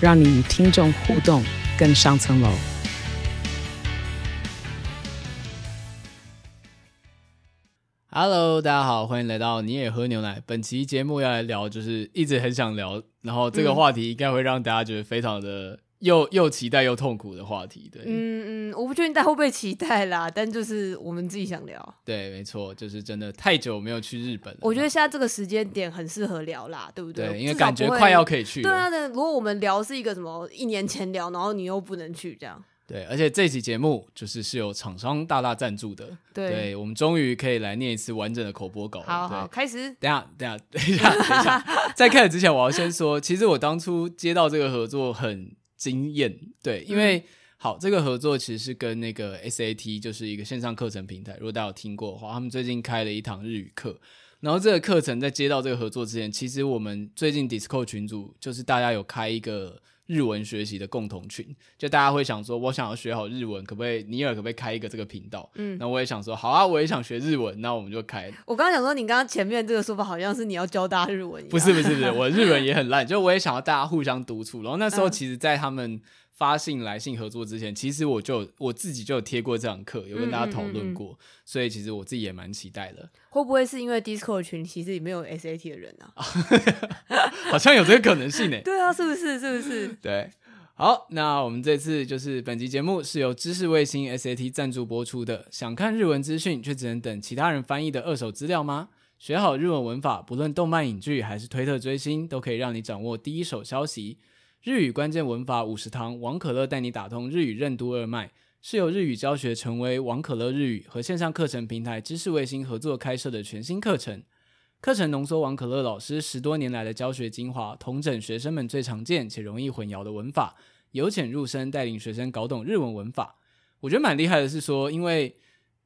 让你与听众互动更上层楼。Hello，大家好，欢迎来到你也喝牛奶。本期节目要来聊，就是一直很想聊，然后这个话题应该会让大家觉得非常的又又期待又痛苦的话题。对，嗯嗯，我不确定大家会不会期待啦，但就是我们自己想聊。对，没错，就是真的太久没有去日本了。我觉得现在这个时间点很适合聊啦，对不对？对，因为感觉快要可以去了。对啊，那如果我们聊是一个什么一年前聊，然后你又不能去这样。对，而且这期节目就是是有厂商大大赞助的。对，对，我们终于可以来念一次完整的口播稿了。好好，开始。等下，等下，等一下，等一下，在开始之前，我要先说，其实我当初接到这个合作很惊艳。对，因为、嗯、好，这个合作其实是跟那个 SAT，就是一个线上课程平台。如果大家有听过的话，他们最近开了一堂日语课。然后这个课程在接到这个合作之前，其实我们最近 Discord 群组就是大家有开一个。日文学习的共同群，就大家会想说，我想要学好日文，可不可以？尼尔可不可以开一个这个频道？嗯，那我也想说，好啊，我也想学日文，那我们就开。我刚刚想说，你刚刚前面这个说法好像是你要教大家日文一样。不是不是不是，我日文也很烂，就我也想要大家互相督促。然后那时候，其实，在他们发信来信合作之前，其实我就我自己就有贴过这堂课，有跟大家讨论过，嗯嗯嗯嗯，所以其实我自己也蛮期待的。会不会是因为 Discord 群其实里面有 SAT 的人啊？好像有这个可能性呢。对啊，是不是？是不是？对。好，那我们这次就是本集节目是由知识卫星 SAT 赞助播出的。想看日文资讯却只能等其他人翻译的二手资料吗？学好日文文法，不论动漫影剧还是推特追星，都可以让你掌握第一手消息。日语关键文法五十堂，王可乐带你打通日语任督二脉，是由日语教学权威王可乐日语和线上课程平台知识卫星合作开设的全新课程。课程浓缩王可乐老师十多年来的教学精华，统整学生们最常见且容易混淆的文法，由浅入深带领学生搞懂日文文法。我觉得蛮厉害的是说，因为。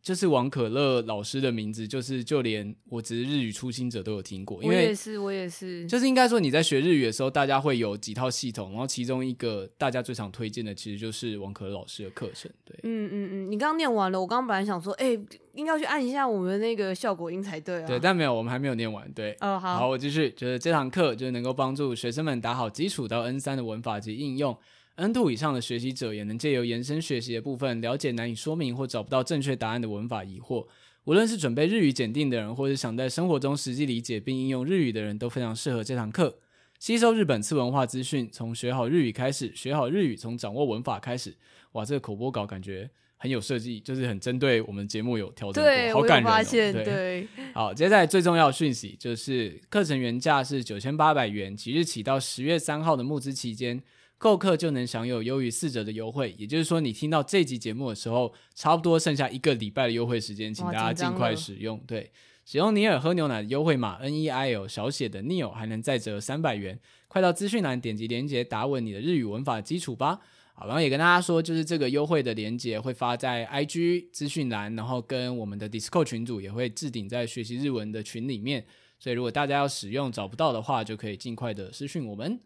就是王可乐老师的名字，就是就连我只是日语初心者都有听过。因为我也是，我也是。就是应该说你在学日语的时候，大家会有几套系统，然后其中一个大家最常推荐的，其实就是王可乐老师的课程。对，嗯嗯嗯。你刚刚念完了，我刚刚本来想说，哎、欸，应该要去按一下我们那个效果音才对啊。对，但没有，我们还没有念完。对，哦好，好，我继续。就是这堂课就是能够帮助学生们打好基础到 N 三的文法及应用。N2 以上的学习者也能借由延伸学习的部分，了解难以说明或找不到正确答案的文法疑惑。无论是准备日语检定的人，或是想在生活中实际理解并应用日语的人，都非常适合这堂课。吸收日本次文化资讯，从学好日语开始，学好日语从掌握文法开始。哇，这个口播稿感觉很有设计，就是很针对我们节目有调整过，好感人哦。对，对，好，接下来最重要的讯息就是课程原价是九千八百元，即日起到十月三号的募资期间。购客就能享有优于四折的优惠，也就是说，你听到这集节目的时候，差不多剩下一个礼拜的优惠时间，请大家尽快使用。对，使用尼尔喝牛奶的优惠码 N E I L 小写的 Neil 还能再折三百元。快到资讯栏点击链接，打稳你的日语文法基础吧。好，然后也跟大家说，就是这个优惠的链接会发在 I G 资讯栏，然后跟我们的 Discord 群组也会置顶在学习日文的群里面。所以如果大家要使用找不到的话，就可以尽快的私讯我们。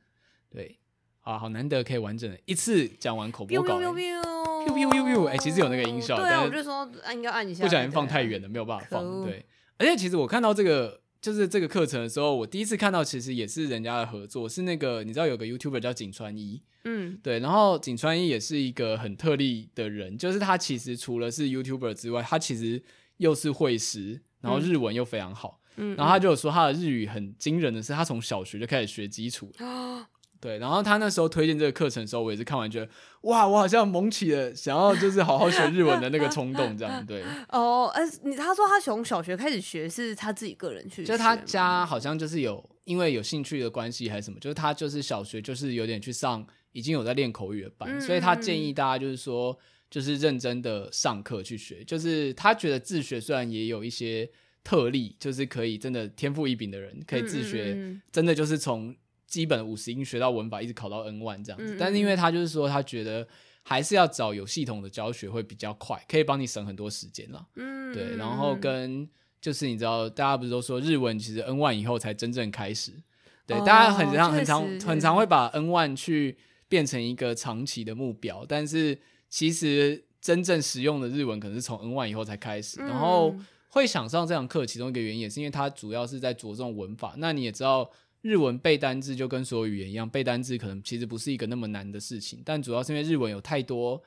对。啊，好难得可以完整的一次讲完口播稿。哎，其实有那个音效，对啊，我就说应该按一下。不小心放太远了，没有办法放。对，而且其实我看到这个就是这个课程的时候，我第一次看到其实也是人家的合作，是那个你知道有个 YouTuber 叫井川一，嗯，对，然后井川一也是一个很特例的人，就是他其实除了是 YouTuber 之外，他其实又是会师，然后日文又非常好，嗯，然后他就有说他的日语很惊人的是，他从小学就开始学基础。对，然后他那时候推荐这个课程的时候，我也是看完觉得，哇，我好像萌起了想要就是好好学日文的那个冲动，这样对。哦，呃，你他说他从小学开始学，是他自己个人去学，就他家好像就是有因为有兴趣的关系还是什么，就是他就是小学就是有点去上已经有在练口语的班，嗯、所以他建议大家就是说就是认真的上课去学，就是他觉得自学虽然也有一些特例，就是可以真的天赋异禀的人可以自学，真的就是从。基本五十音学到文法，一直考到 N one 这样子。嗯嗯，但是因为他就是说，他觉得还是要找有系统的教学会比较快，可以帮你省很多时间了。嗯，对。然后跟就是你知道，大家不是都说日文其实 N one 以后才真正开始。对，哦、大家很常很常很常会把 N one 去变成一个长期的目标，但是其实真正实用的日文可能是从 N one 以后才开始，嗯、然后。会想上这堂课，其中一个原因也是因为它主要是在着重文法。那你也知道，日文背单字就跟所有语言一样，背单字可能其实不是一个那么难的事情。但主要是因为日文有太多，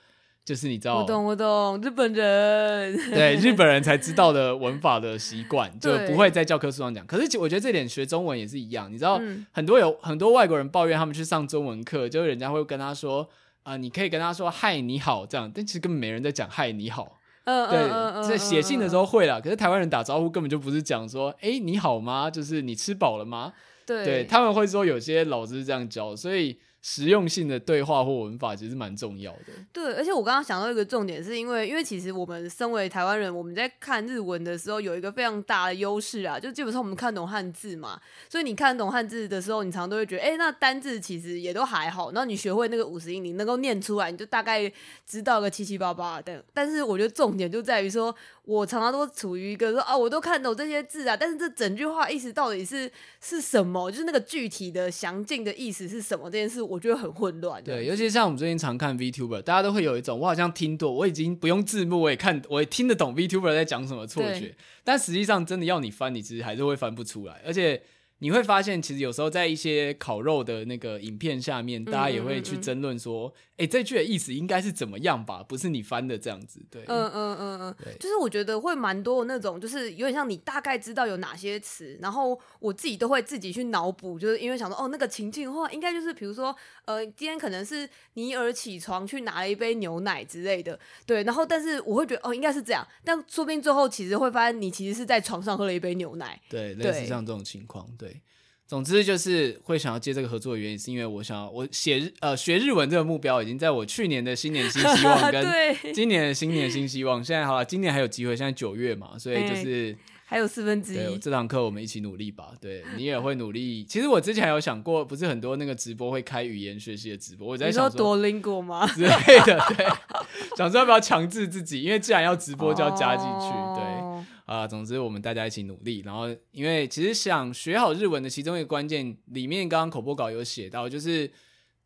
就是你知道，我懂我懂，日本人对日本人才知道的文法的习惯，就不会在教科书上讲。可是我觉得这点学中文也是一样，你知道，嗯、很多有很多外国人抱怨他们去上中文课，就是人家会跟他说啊、呃，你可以跟他说嗨你好这样，但其实根本没人在讲嗨你好。嗯对，在写信的时候会啦，可是台湾人打招呼根本就不是讲说，哎，你好吗？就是你吃饱了吗？对，对，他们会说有些老师是这样教，所以。实用性的对话或文法其实蛮重要的。对，而且我刚刚想到一个重点，是因为因为其实我们身为台湾人，我们在看日文的时候有一个非常大的优势啊，就基本上我们看懂汉字嘛，所以你看懂汉字的时候，你常常都会觉得，哎，那单字其实也都还好。然后你学会那个五十音，你能够念出来，你就大概知道个七七八八。但但是我觉得重点就在于说，我常常都处于一个说啊，我都看懂这些字啊，但是这整句话意思到底是是什么？就是那个具体的详尽的意思是什么？这件事。我觉得很混乱。对，尤其像我们最近常看 VTuber，大家都会有一种我好像听懂，我已经不用字幕，我也看，我也听得懂 VTuber 在讲什么错觉。但实际上，真的要你翻，你其实还是会翻不出来，而且。你会发现，其实有时候在一些烤肉的那个影片下面，大家也会去争论说，哎、嗯嗯嗯，这句的意思应该是怎么样吧？不是你翻的这样子，对。嗯嗯嗯嗯，就是我觉得会蛮多的那种，就是有点像你大概知道有哪些词，然后我自己都会自己去脑补，就是因为想说，哦，那个情境的话，应该就是比如说，呃，今天可能是尼尔起床去拿了一杯牛奶之类的，对。然后，但是我会觉得，哦，应该是这样，但说不定最后其实会发现，你其实是在床上喝了一杯牛奶，对，类似像这种情况，对。总之就是会想要接这个合作的原因，是因为我想要我写日呃学日文这个目标已经在我去年的新年新希望 跟今年的新年新希望，现在好了，今年还有机会，现在九月嘛，所以就是、欸、还有四分之一。对，这堂课我们一起努力吧。对，你也会努力。其实我之前有想过，不是很多那个直播会开语言学习的直播，我在想说多邻国吗 之类的，对，想说要不要强制自己，因为既然要直播就要加进去，哦、对。啊，总之我们大家一起努力。然后，因为其实想学好日文的其中一个关键，里面刚刚口播稿有写到，就是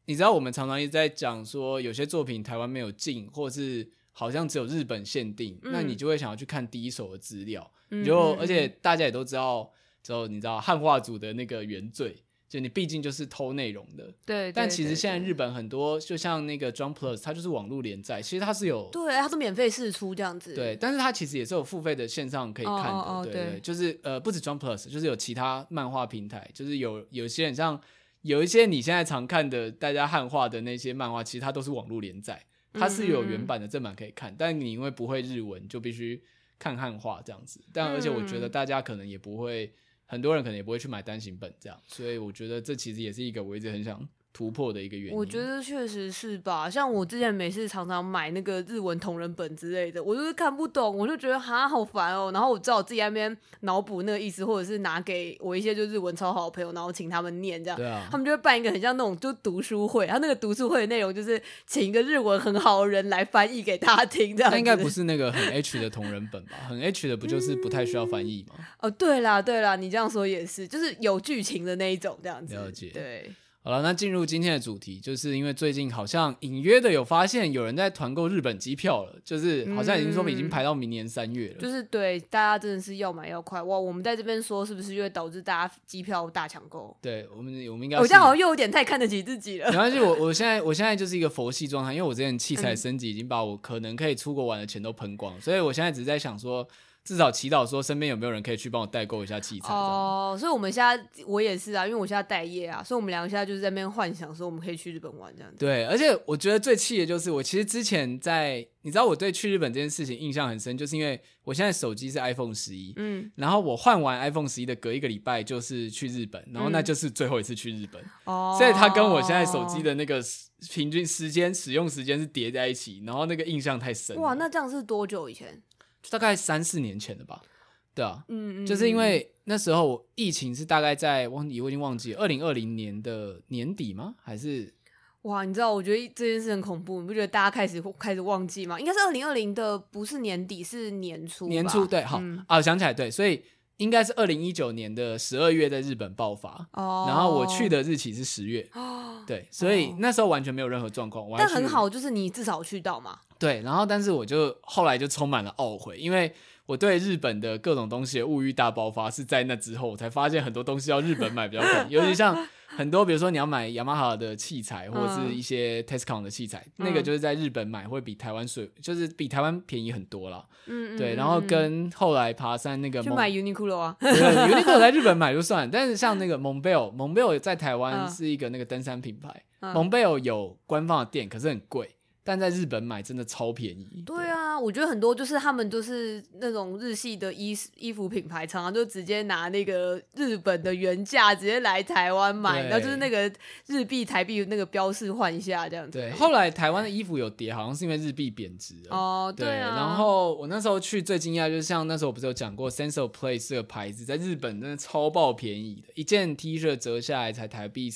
你知道我们常常一直在讲说，有些作品台湾没有进，或是好像只有日本限定，嗯、那你就会想要去看第一手的资料。嗯、就而且大家也都知道，之后你知道汉化组的那个原罪。就你毕竟就是偷内容的，对。但其实现在日本很多，就像那个 Jump Plus，它就是网络连载，其实它是有，对，它是免费试出这样子。对，但是它其实也是有付费的线上可以看的，哦哦哦对，对，对。就是呃，不止 Jump Plus，就是有其他漫画平台，就是有有些很像有一些你现在常看的大家汉化的那些漫画，其实它都是网络连载，它是有原版的正版可以看，嗯嗯，但你因为不会日文，就必须看汉化这样子。但而且我觉得大家可能也不会。很多人可能也不会去买单行本这样，所以我觉得这其实也是一个我一直很想突破的一个原因。我觉得确实是吧，像我之前每次常常买那个日文同人本之类的，我就是看不懂，我就觉得哈好烦哦。然后我知道我自己在那边脑补那个意思，或者是拿给我一些就日文超好的朋友，然后请他们念这样。对啊。他们就会办一个很像那种就读书会，他那个读书会的内容就是请一个日文很好的人来翻译给大家听这样。那应该不是那个很 H 的同人本吧？很 H 的不就是不太需要翻译吗？嗯。哦，对啦对啦，你这样说也是，就是有剧情的那一种这样子。了解。对。好了，那进入今天的主题，就是因为最近好像隐约的有发现有人在团购日本机票了，就是好像已经说已经排到明年三月了。嗯，就是对大家真的是要买要快哇！我们在这边说是不是就会导致大家机票大抢购？对我们，我们应该我现在好像又有点太看得起自己了。没关系，我我现在我现在就是一个佛系状态，因为我之前器材升级已经把我可能可以出国玩的钱都喷光，所以我现在只是在想说。至少祈祷说身边有没有人可以去帮我代购一下器材哦，所以我们现在我也是啊，因为我现在待业啊，所以我们两个现在就是在那边幻想说我们可以去日本玩这样子。对，而且我觉得最气的就是我其实之前在，你知道我对去日本这件事情印象很深，就是因为我现在手机是 iPhone 十一，嗯，然后我换完 iPhone 十一的隔一个礼拜就是去日本，然后那就是最后一次去日本，哦、嗯，所以它跟我现在手机的那个平均时间使用时间是叠在一起，然后那个印象太深。哇，那这样是多久以前？大概三四年前的吧，对啊，嗯嗯，就是因为那时候疫情是大概在忘记我已经忘记二零二零年的年底吗？还是？哇，你知道，我觉得这件事很恐怖，你不觉得大家开始开始忘记吗？应该是二零二零的，不是年底，是年初。年初对，好、嗯、啊，想起来对，所以应该是二零一九年的十二月在日本爆发，哦，然后我去的日期是十月，哦，对，所以那时候完全没有任何状况。但很好，就是你至少去到嘛。对，然后但是我就后来就充满了懊悔，因为。我对日本的各种东西的物欲大爆发是在那之后，我才发现很多东西要日本买比较便宜，尤其像很多，比如说你要买雅马哈的器材或者是一些 Tescon 的器材，嗯、那个就是在日本买会比台湾水，就是比台湾便宜很多啦。嗯，对，然后跟后来爬山那个，去买 Uniqlo 啊，Uniqlo 在日本买就算，但是像那个 Montbell，Montbell 在台湾是一个那个登山品牌，嗯、Montbell 有官方的店，可是很贵。但在日本买真的超便宜。对啊，对我觉得很多就是他们就是那种日系的衣衣服品牌，常常就直接拿那个日本的原价直接来台湾买，然后就是那个日币台币那个标示换一下这样子。对，后来台湾的衣服有跌，好像是因为日币贬值了。哦，对啊。然后我那时候去最惊讶就是像那时候我不是有讲过 Sense of Place 这个牌子在日本真的超爆便宜的，一件 T 恤折下来才台币，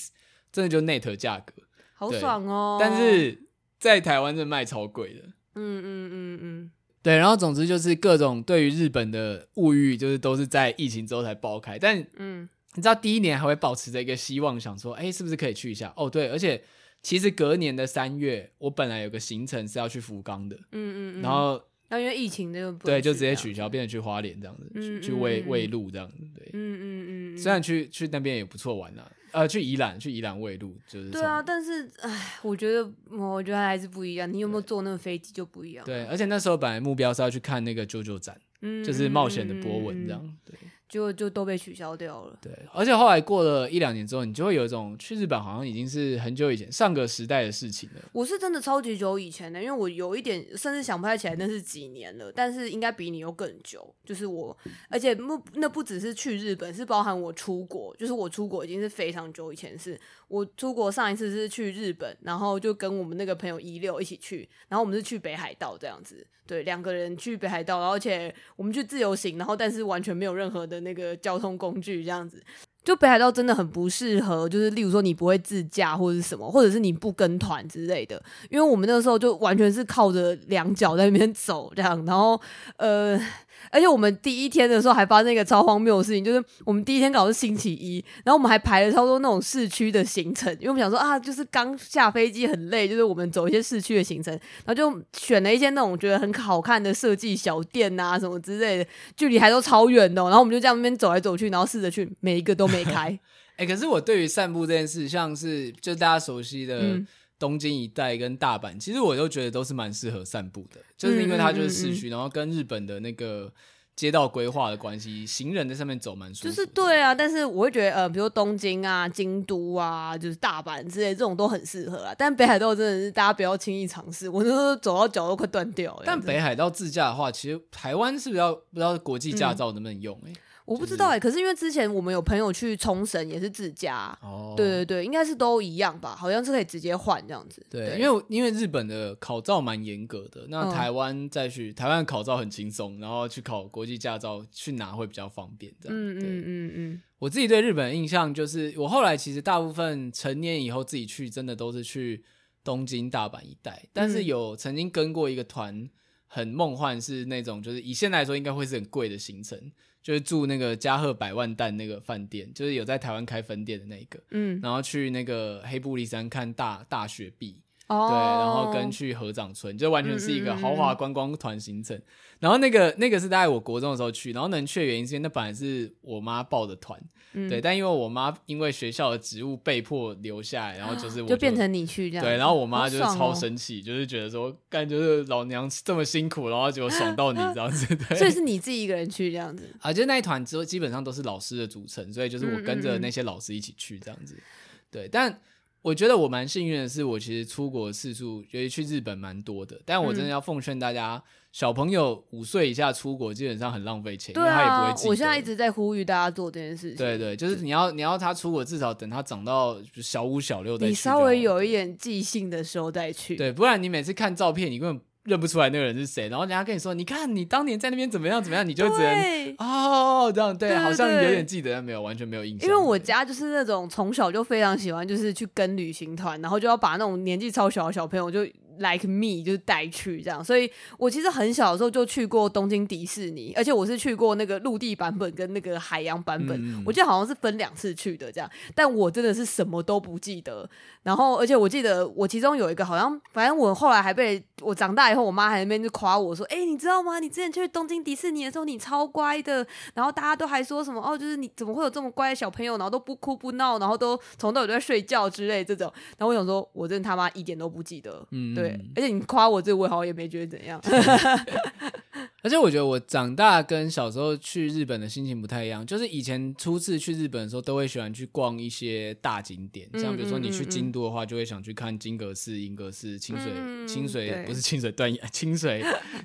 真的就 net 价格，好爽哦。但是。在台湾是卖超贵的，嗯嗯嗯嗯，对，然后总之就是各种对于日本的物欲，就是都是在疫情之后才爆开。但嗯，你知道第一年还会保持着一个希望，想说，哎，是不是可以去一下？哦，对，而且其实隔年的三月，我本来有个行程是要去福冈的，嗯嗯，然后那因为疫情就对，就直接取消，变成去花莲这样子，去去喂喂鹿这样子，对，嗯嗯嗯，虽然去去那边也不错玩啊。呃，去宜兰，去宜兰卫路，就是对啊。但是，哎，我觉得，我觉得还是不一样。你有没有坐那个飞机就不一样。对，而且那时候本来目标是要去看那个 JoJo 展，嗯，就是冒险的波纹这样，对。就就都被取消掉了。对，而且后来过了一两年之后，你就会有一种去日本好像已经是很久以前上个时代的事情了。我是真的超级久以前的，因为我有一点甚至想不太起来那是几年了，但是应该比你又更久。就是我，而且不那不只是去日本，是包含我出国，就是我出国已经是非常久以前是。我出国上一次是去日本，然后就跟我们那个朋友一六一起去，然后我们是去北海道这样子，对，两个人去北海道，而且我们去自由行，然后但是完全没有任何的那个交通工具这样子。就北海道真的很不适合，就是例如说你不会自驾或者是什么，或者是你不跟团之类的，因为我们那个时候就完全是靠着两脚在那边走这样，然后呃，而且我们第一天的时候还发生一个超荒谬的事情，就是我们第一天搞是星期一，然后我们还排了超多那种市区的行程，因为我们想说啊，就是刚下飞机很累，就是我们走一些市区的行程，然后就选了一些那种觉得很好看的设计小店啊什么之类的，距离还都超远的，然后我们就这样那边走来走去，然后试着去每一个都没。开，哎、欸，可是我对于散步这件事，像是就大家熟悉的东京一带跟大阪，嗯、其实我都觉得都是蛮适合散步的，就是因为它就是市区，嗯嗯嗯嗯然后跟日本的那个街道规划的关系，行人在上面走蛮舒服。就是对啊，但是我会觉得呃，比如东京啊、京都啊，就是大阪之类这种都很适合啊。但北海道真的是大家不要轻易尝试，我那时候走到脚都快断掉了。但北海道自驾的话，其实台湾是不是要不知道国际驾照能不能用、欸？哎、嗯。我不知道哎、欸，可是因为之前我们有朋友去冲绳也是自驾，哦、对对对，应该是都一样吧，好像是可以直接换这样子。对，对因为因为日本的考照蛮严格的，那台湾再去、嗯、台湾考照很轻松，然后去考国际驾照去拿会比较方便这样。嗯嗯嗯嗯。我自己对日本的印象就是，我后来其实大部分成年以后自己去，真的都是去东京、大阪一带，但是有曾经跟过一个团，很梦幻，是那种就是以现在来说应该会是很贵的行程。就是住那个加贺百万蛋那个饭店，就是有在台湾开分店的那个，嗯，然后去那个黑布里山看大大雪碧，哦，对，然后跟去合掌村，就完全是一个豪华观光团行程。嗯嗯嗯然后那个那个是大概我国中的时候去，然后能去的原因是因为那本来是我妈报的团。嗯、对，但因为我妈因为学校的职务被迫留下来，然后就是我就，就变成你去这样。对，然后我妈就是超生气，哦、就是觉得说，干就是老娘这么辛苦，然后结果爽到你这样子。对，所以是你自己一个人去这样子啊？就那一团之后基本上都是老师的组成，所以就是我跟着那些老师一起去这样子。嗯嗯嗯对，但我觉得我蛮幸运的是，我其实出国次数，尤其去日本蛮多的。但我真的要奉劝大家。嗯小朋友五岁以下出国基本上很浪费钱，对啊，因为他也不会记。我现在一直在呼吁大家做这件事情。对对，就是你要你要他出国，至少等他长到小五小六再去。你稍微有一点记性的时候再去。对，不然你每次看照片，你根本认不出来那个人是谁，然后人家跟你说，你看你当年在那边怎么样怎么样，你就只能对哦这样对，对对对好像有点记得，但没有完全没有印象。因为我家就是那种从小就非常喜欢，就是去跟旅行团，然后就要把那种年纪超小的小朋友就。Like me 就是带去这样，所以我其实很小的时候就去过东京迪士尼，而且我是去过那个陆地版本跟那个海洋版本，嗯、我记得好像是分两次去的这样，但我真的是什么都不记得。然后，而且我记得我其中有一个好像，反正我后来还被我长大以后，我妈还在那边就夸我说：“哎、欸，你知道吗？你之前去东京迪士尼的时候，你超乖的。”然后大家都还说什么：“哦，就是你怎么会有这么乖的小朋友，然后都不哭不闹，然后都从都在睡觉之类这种。”然后我想说，我真的他妈一点都不记得。嗯，对，而且你夸。我这我好像也没觉得怎样，而且我觉得我长大跟小时候去日本的心情不太一样。就是以前初次去日本的时候，都会喜欢去逛一些大景点，像比如说你去京都的话，就会想去看金阁寺、银阁寺、清水、清水不是清水断崖，清水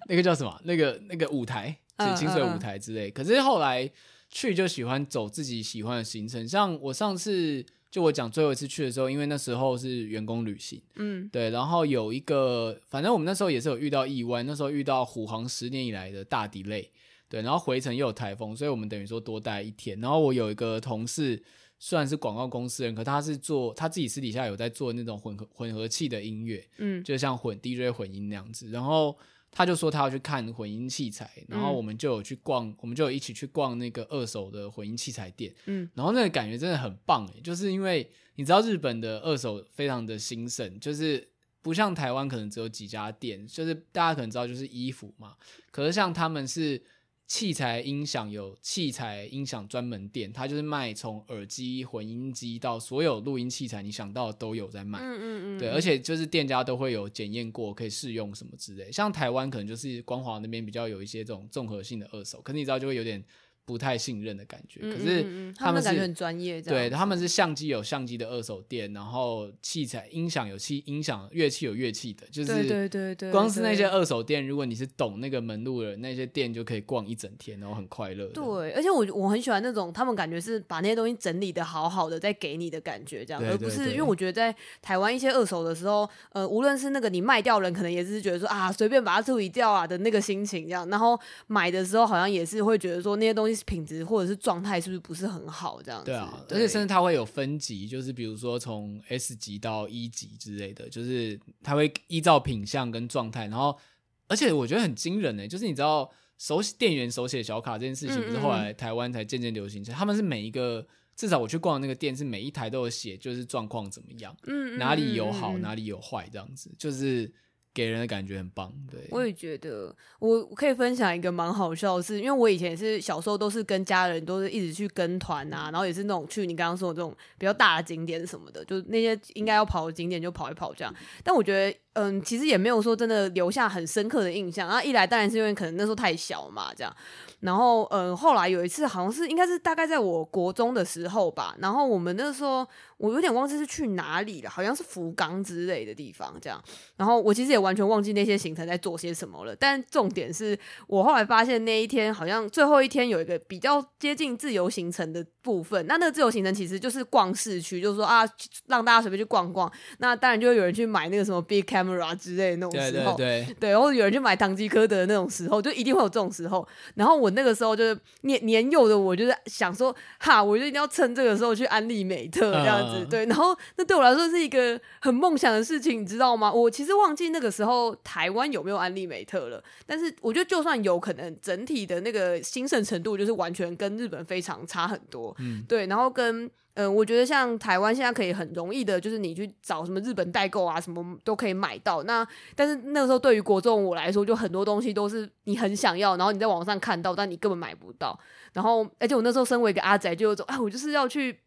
那个叫什么？那个那个舞台，清水舞台之类。可是后来去就喜欢走自己喜欢的行程，像我上次。就我讲最后一次去的时候，因为那时候是员工旅行，嗯，对，然后有一个，反正我们那时候也是有遇到意外，那时候遇到虎航十年以来的大 delay，对，然后回程又有台风，所以我们等于说多待一天。然后我有一个同事，虽然是广告公司人，可他是做他自己私底下有在做那种混合混合器的音乐，嗯，就像混 DJ 混音那样子，然后。他就说他要去看混音器材，然后我们就有去逛，嗯、我们就有一起去逛那个二手的混音器材店。嗯，然后那个感觉真的很棒诶，就是因为你知道日本的二手非常的兴盛，就是不像台湾可能只有几家店，就是大家可能知道就是衣服嘛，可是像他们是。器材音响有器材音响专门店，它就是卖从耳机、混音机到所有录音器材，你想到的都有在卖。嗯嗯嗯。对，而且就是店家都会有检验过，可以试用什么之类。像台湾可能就是光华那边比较有一些这种综合性的二手，可是你知道就会有点。不太信任的感觉，可是他们是感觉很专业，对，他们是相机有相机的二手店，然后器材音响有器音响，乐器有乐器的，就是对对对，光是那些二手店，如果你是懂那个门路的人，那些店就可以逛一整天，然后很快乐。对，而且我我很喜欢那种他们感觉是把那些东西整理的好好的再给你的感觉，这样，而不是因为我觉得在台湾一些二手的时候，呃，无论是那个你卖掉人，可能也是觉得说啊，随便把它处理掉啊的那个心情这样，然后买的时候好像也是会觉得说那些东西。品质或者是状态是不是不是很好这样子？对啊，对，而且甚至它会有分级，就是比如说从 S 级到 E 级之类的，就是它会依照品相跟状态，然后而且我觉得很惊人呢，就是你知道手写店员手写小卡这件事情，不是后来台湾才渐渐流行，嗯嗯，他们是每一个至少我去逛的那个店是每一台都有写，就是状况怎么样，哪里有好，哪里有坏这样子，就是。给人的感觉很棒，对。我也觉得，我可以分享一个蛮好笑的事，因为我以前是小时候都是跟家人都是一直去跟团啊，然后也是那种去你刚刚说的这种比较大的景点什么的，就那些应该要跑的景点就跑一跑这样。但我觉得，嗯，其实也没有说真的留下很深刻的印象。然后一来当然是因为可能那时候太小嘛，这样。然后，嗯，后来有一次好像是应该是大概在我国中的时候吧，然后我们那时候。我有点忘记是去哪里了，好像是福冈之类的地方这样。然后我其实也完全忘记那些行程在做些什么了。但重点是我后来发现那一天好像最后一天有一个比较接近自由行程的部分。那那个自由行程其实就是逛市区，就是说啊，让大家随便去逛逛。那当然就会有人去买那个什么 big camera 之类的那种时候，对对对，对，然后 有人去买唐吉诃德的那种时候，就一定会有这种时候。然后我那个时候就是年年幼的我，就是想说哈，我就一定要趁这个时候去安利美特这样子。嗯对，然后那对我来说是一个很梦想的事情，你知道吗？我其实忘记那个时候台湾有没有安利美特了，但是我觉得就算有可能，整体的那个兴盛程度就是完全跟日本非常差很多。嗯，对，然后跟嗯、呃，我觉得像台湾现在可以很容易的，就是你去找什么日本代购啊，什么都可以买到。那但是那个时候对于国中我来说，就很多东西都是你很想要，然后你在网上看到，但你根本买不到。然后而且我那时候身为一个阿宅，就有种哎，我就是要去。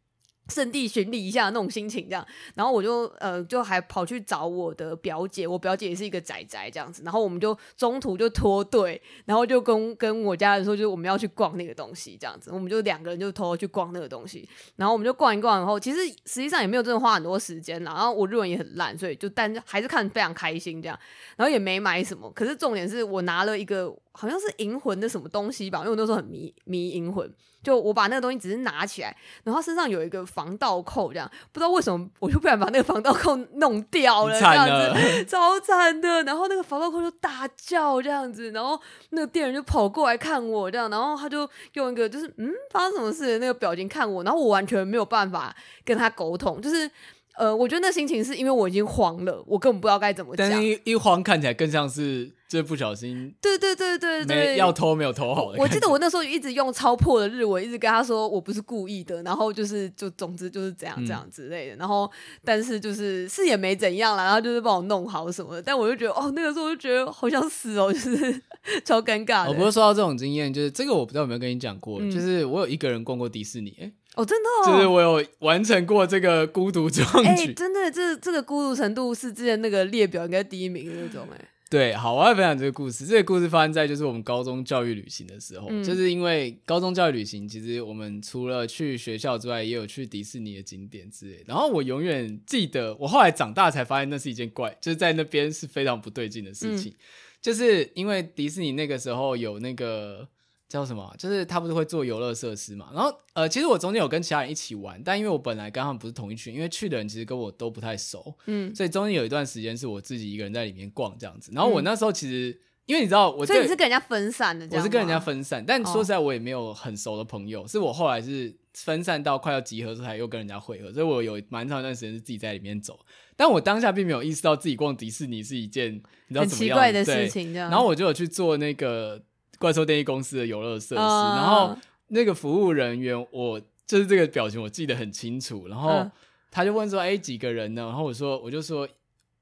圣地巡礼一下那种心情，这样，然后我就呃，就还跑去找我的表姐，我表姐也是一个宅宅这样子，然后我们就中途就脱队，然后就跟跟我家人说，就是我们要去逛那个东西这样子，我们就两个人就偷偷去逛那个东西，然后我们就逛一逛，然后其实实际上也没有真的花很多时间啦，然后我日文也很烂，所以就但还是看非常开心这样，然后也没买什么，可是重点是我拿了一个。好像是银魂的什么东西吧，因为我那时候很迷迷银魂，就我把那个东西只是拿起来，然后身上有一个防盗扣，这样不知道为什么我就不想把那个防盗扣弄掉了，这样子 超惨的。然后那个防盗扣就大叫这样子，然后那个店员就跑过来看我这样，然后他就用一个就是嗯发生什么事的那个表情看我，然后我完全没有办法跟他沟通，就是。呃，我觉得那心情是因为我已经慌了，我根本不知道该怎么讲。但是一一慌看起来更像是就是不小心。对对对对对，要偷没有偷好的。我记得我那时候一直用超破的日文，一直跟他说我不是故意的，然后就是就总之就是这样这样之类的。嗯、然后但是就是是也没怎样啦，然后就是帮我弄好什么的。但我就觉得哦，那个时候我就觉得好想死哦，就是 超尴尬的。我不是说到这种经验，就是这个我不知道有没有跟你讲过，嗯、就是我有一个人逛过迪士尼。哦，真的哦，就是我有完成过这个孤独壮举。真的，这这个孤独程度是之前那个列表应该第一名的那种哎。对，好，我要分享这个故事。这个故事发生在就是我们高中教育旅行的时候，嗯、就是因为高中教育旅行，其实我们除了去学校之外，也有去迪士尼的景点之类。然后我永远记得，我后来长大才发现那是一件怪，就是在那边是非常不对劲的事情，嗯、就是因为迪士尼那个时候有那个。叫什么？就是他不是会做游乐设施嘛？然后呃，其实我中间有跟其他人一起玩，但因为我本来跟他们不是同一群，因为去的人其实跟我都不太熟，嗯，所以中间有一段时间是我自己一个人在里面逛这样子。然后我那时候其实，嗯、因为你知道我，所以你是跟人家分散的，我是跟人家分散，但说实在我也没有很熟的朋友，哦、是我后来是分散到快要集合的时候才又跟人家会合，所以我有蛮长一段时间是自己在里面走。但我当下并没有意识到自己逛迪士尼是一件你知道怎么样很奇怪的事情。然后我就有去做那个。怪兽电力公司的游乐设施，呃、然后那个服务人员，我就是这个表情，我记得很清楚。然后他就问说：“哎、呃，几个人呢？”然后我说：“我就说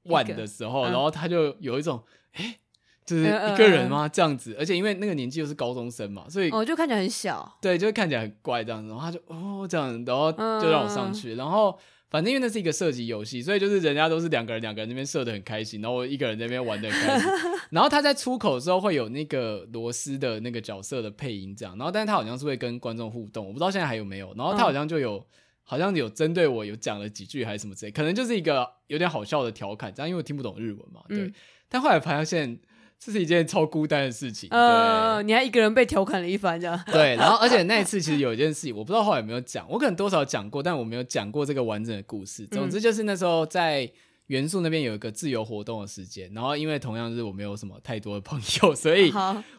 万的时候。呃”然后他就有一种：“哎，就是一个人吗？”呃、这样子，而且因为那个年纪又是高中生嘛，所以哦，就看起来很小，对，就看起来很怪这样子。然后他就哦这样，然后就让我上去，呃、然后。反正因为那是一个射击游戏，所以就是人家都是两个人两个人那边射的很开心，然后我一个人在那边玩的很开心。然后他在出口的时候会有那个罗斯的那个角色的配音这样，然后但是他好像是会跟观众互动，我不知道现在还有没有。然后他好像就有，嗯、好像有针对我有讲了几句还是什么之类，可能就是一个有点好笑的调侃，这样因为我听不懂日文嘛。对，嗯、但后来发现。这是一件超孤单的事情，呃，你还一个人被调侃了一番，这样。对，然后而且那一次其实有一件事情，我不知道后来有没有讲，我可能多少讲过，但我没有讲过这个完整的故事。总之就是那时候在元素那边有一个自由活动的时间，然后因为同样是我没有什么太多的朋友，所以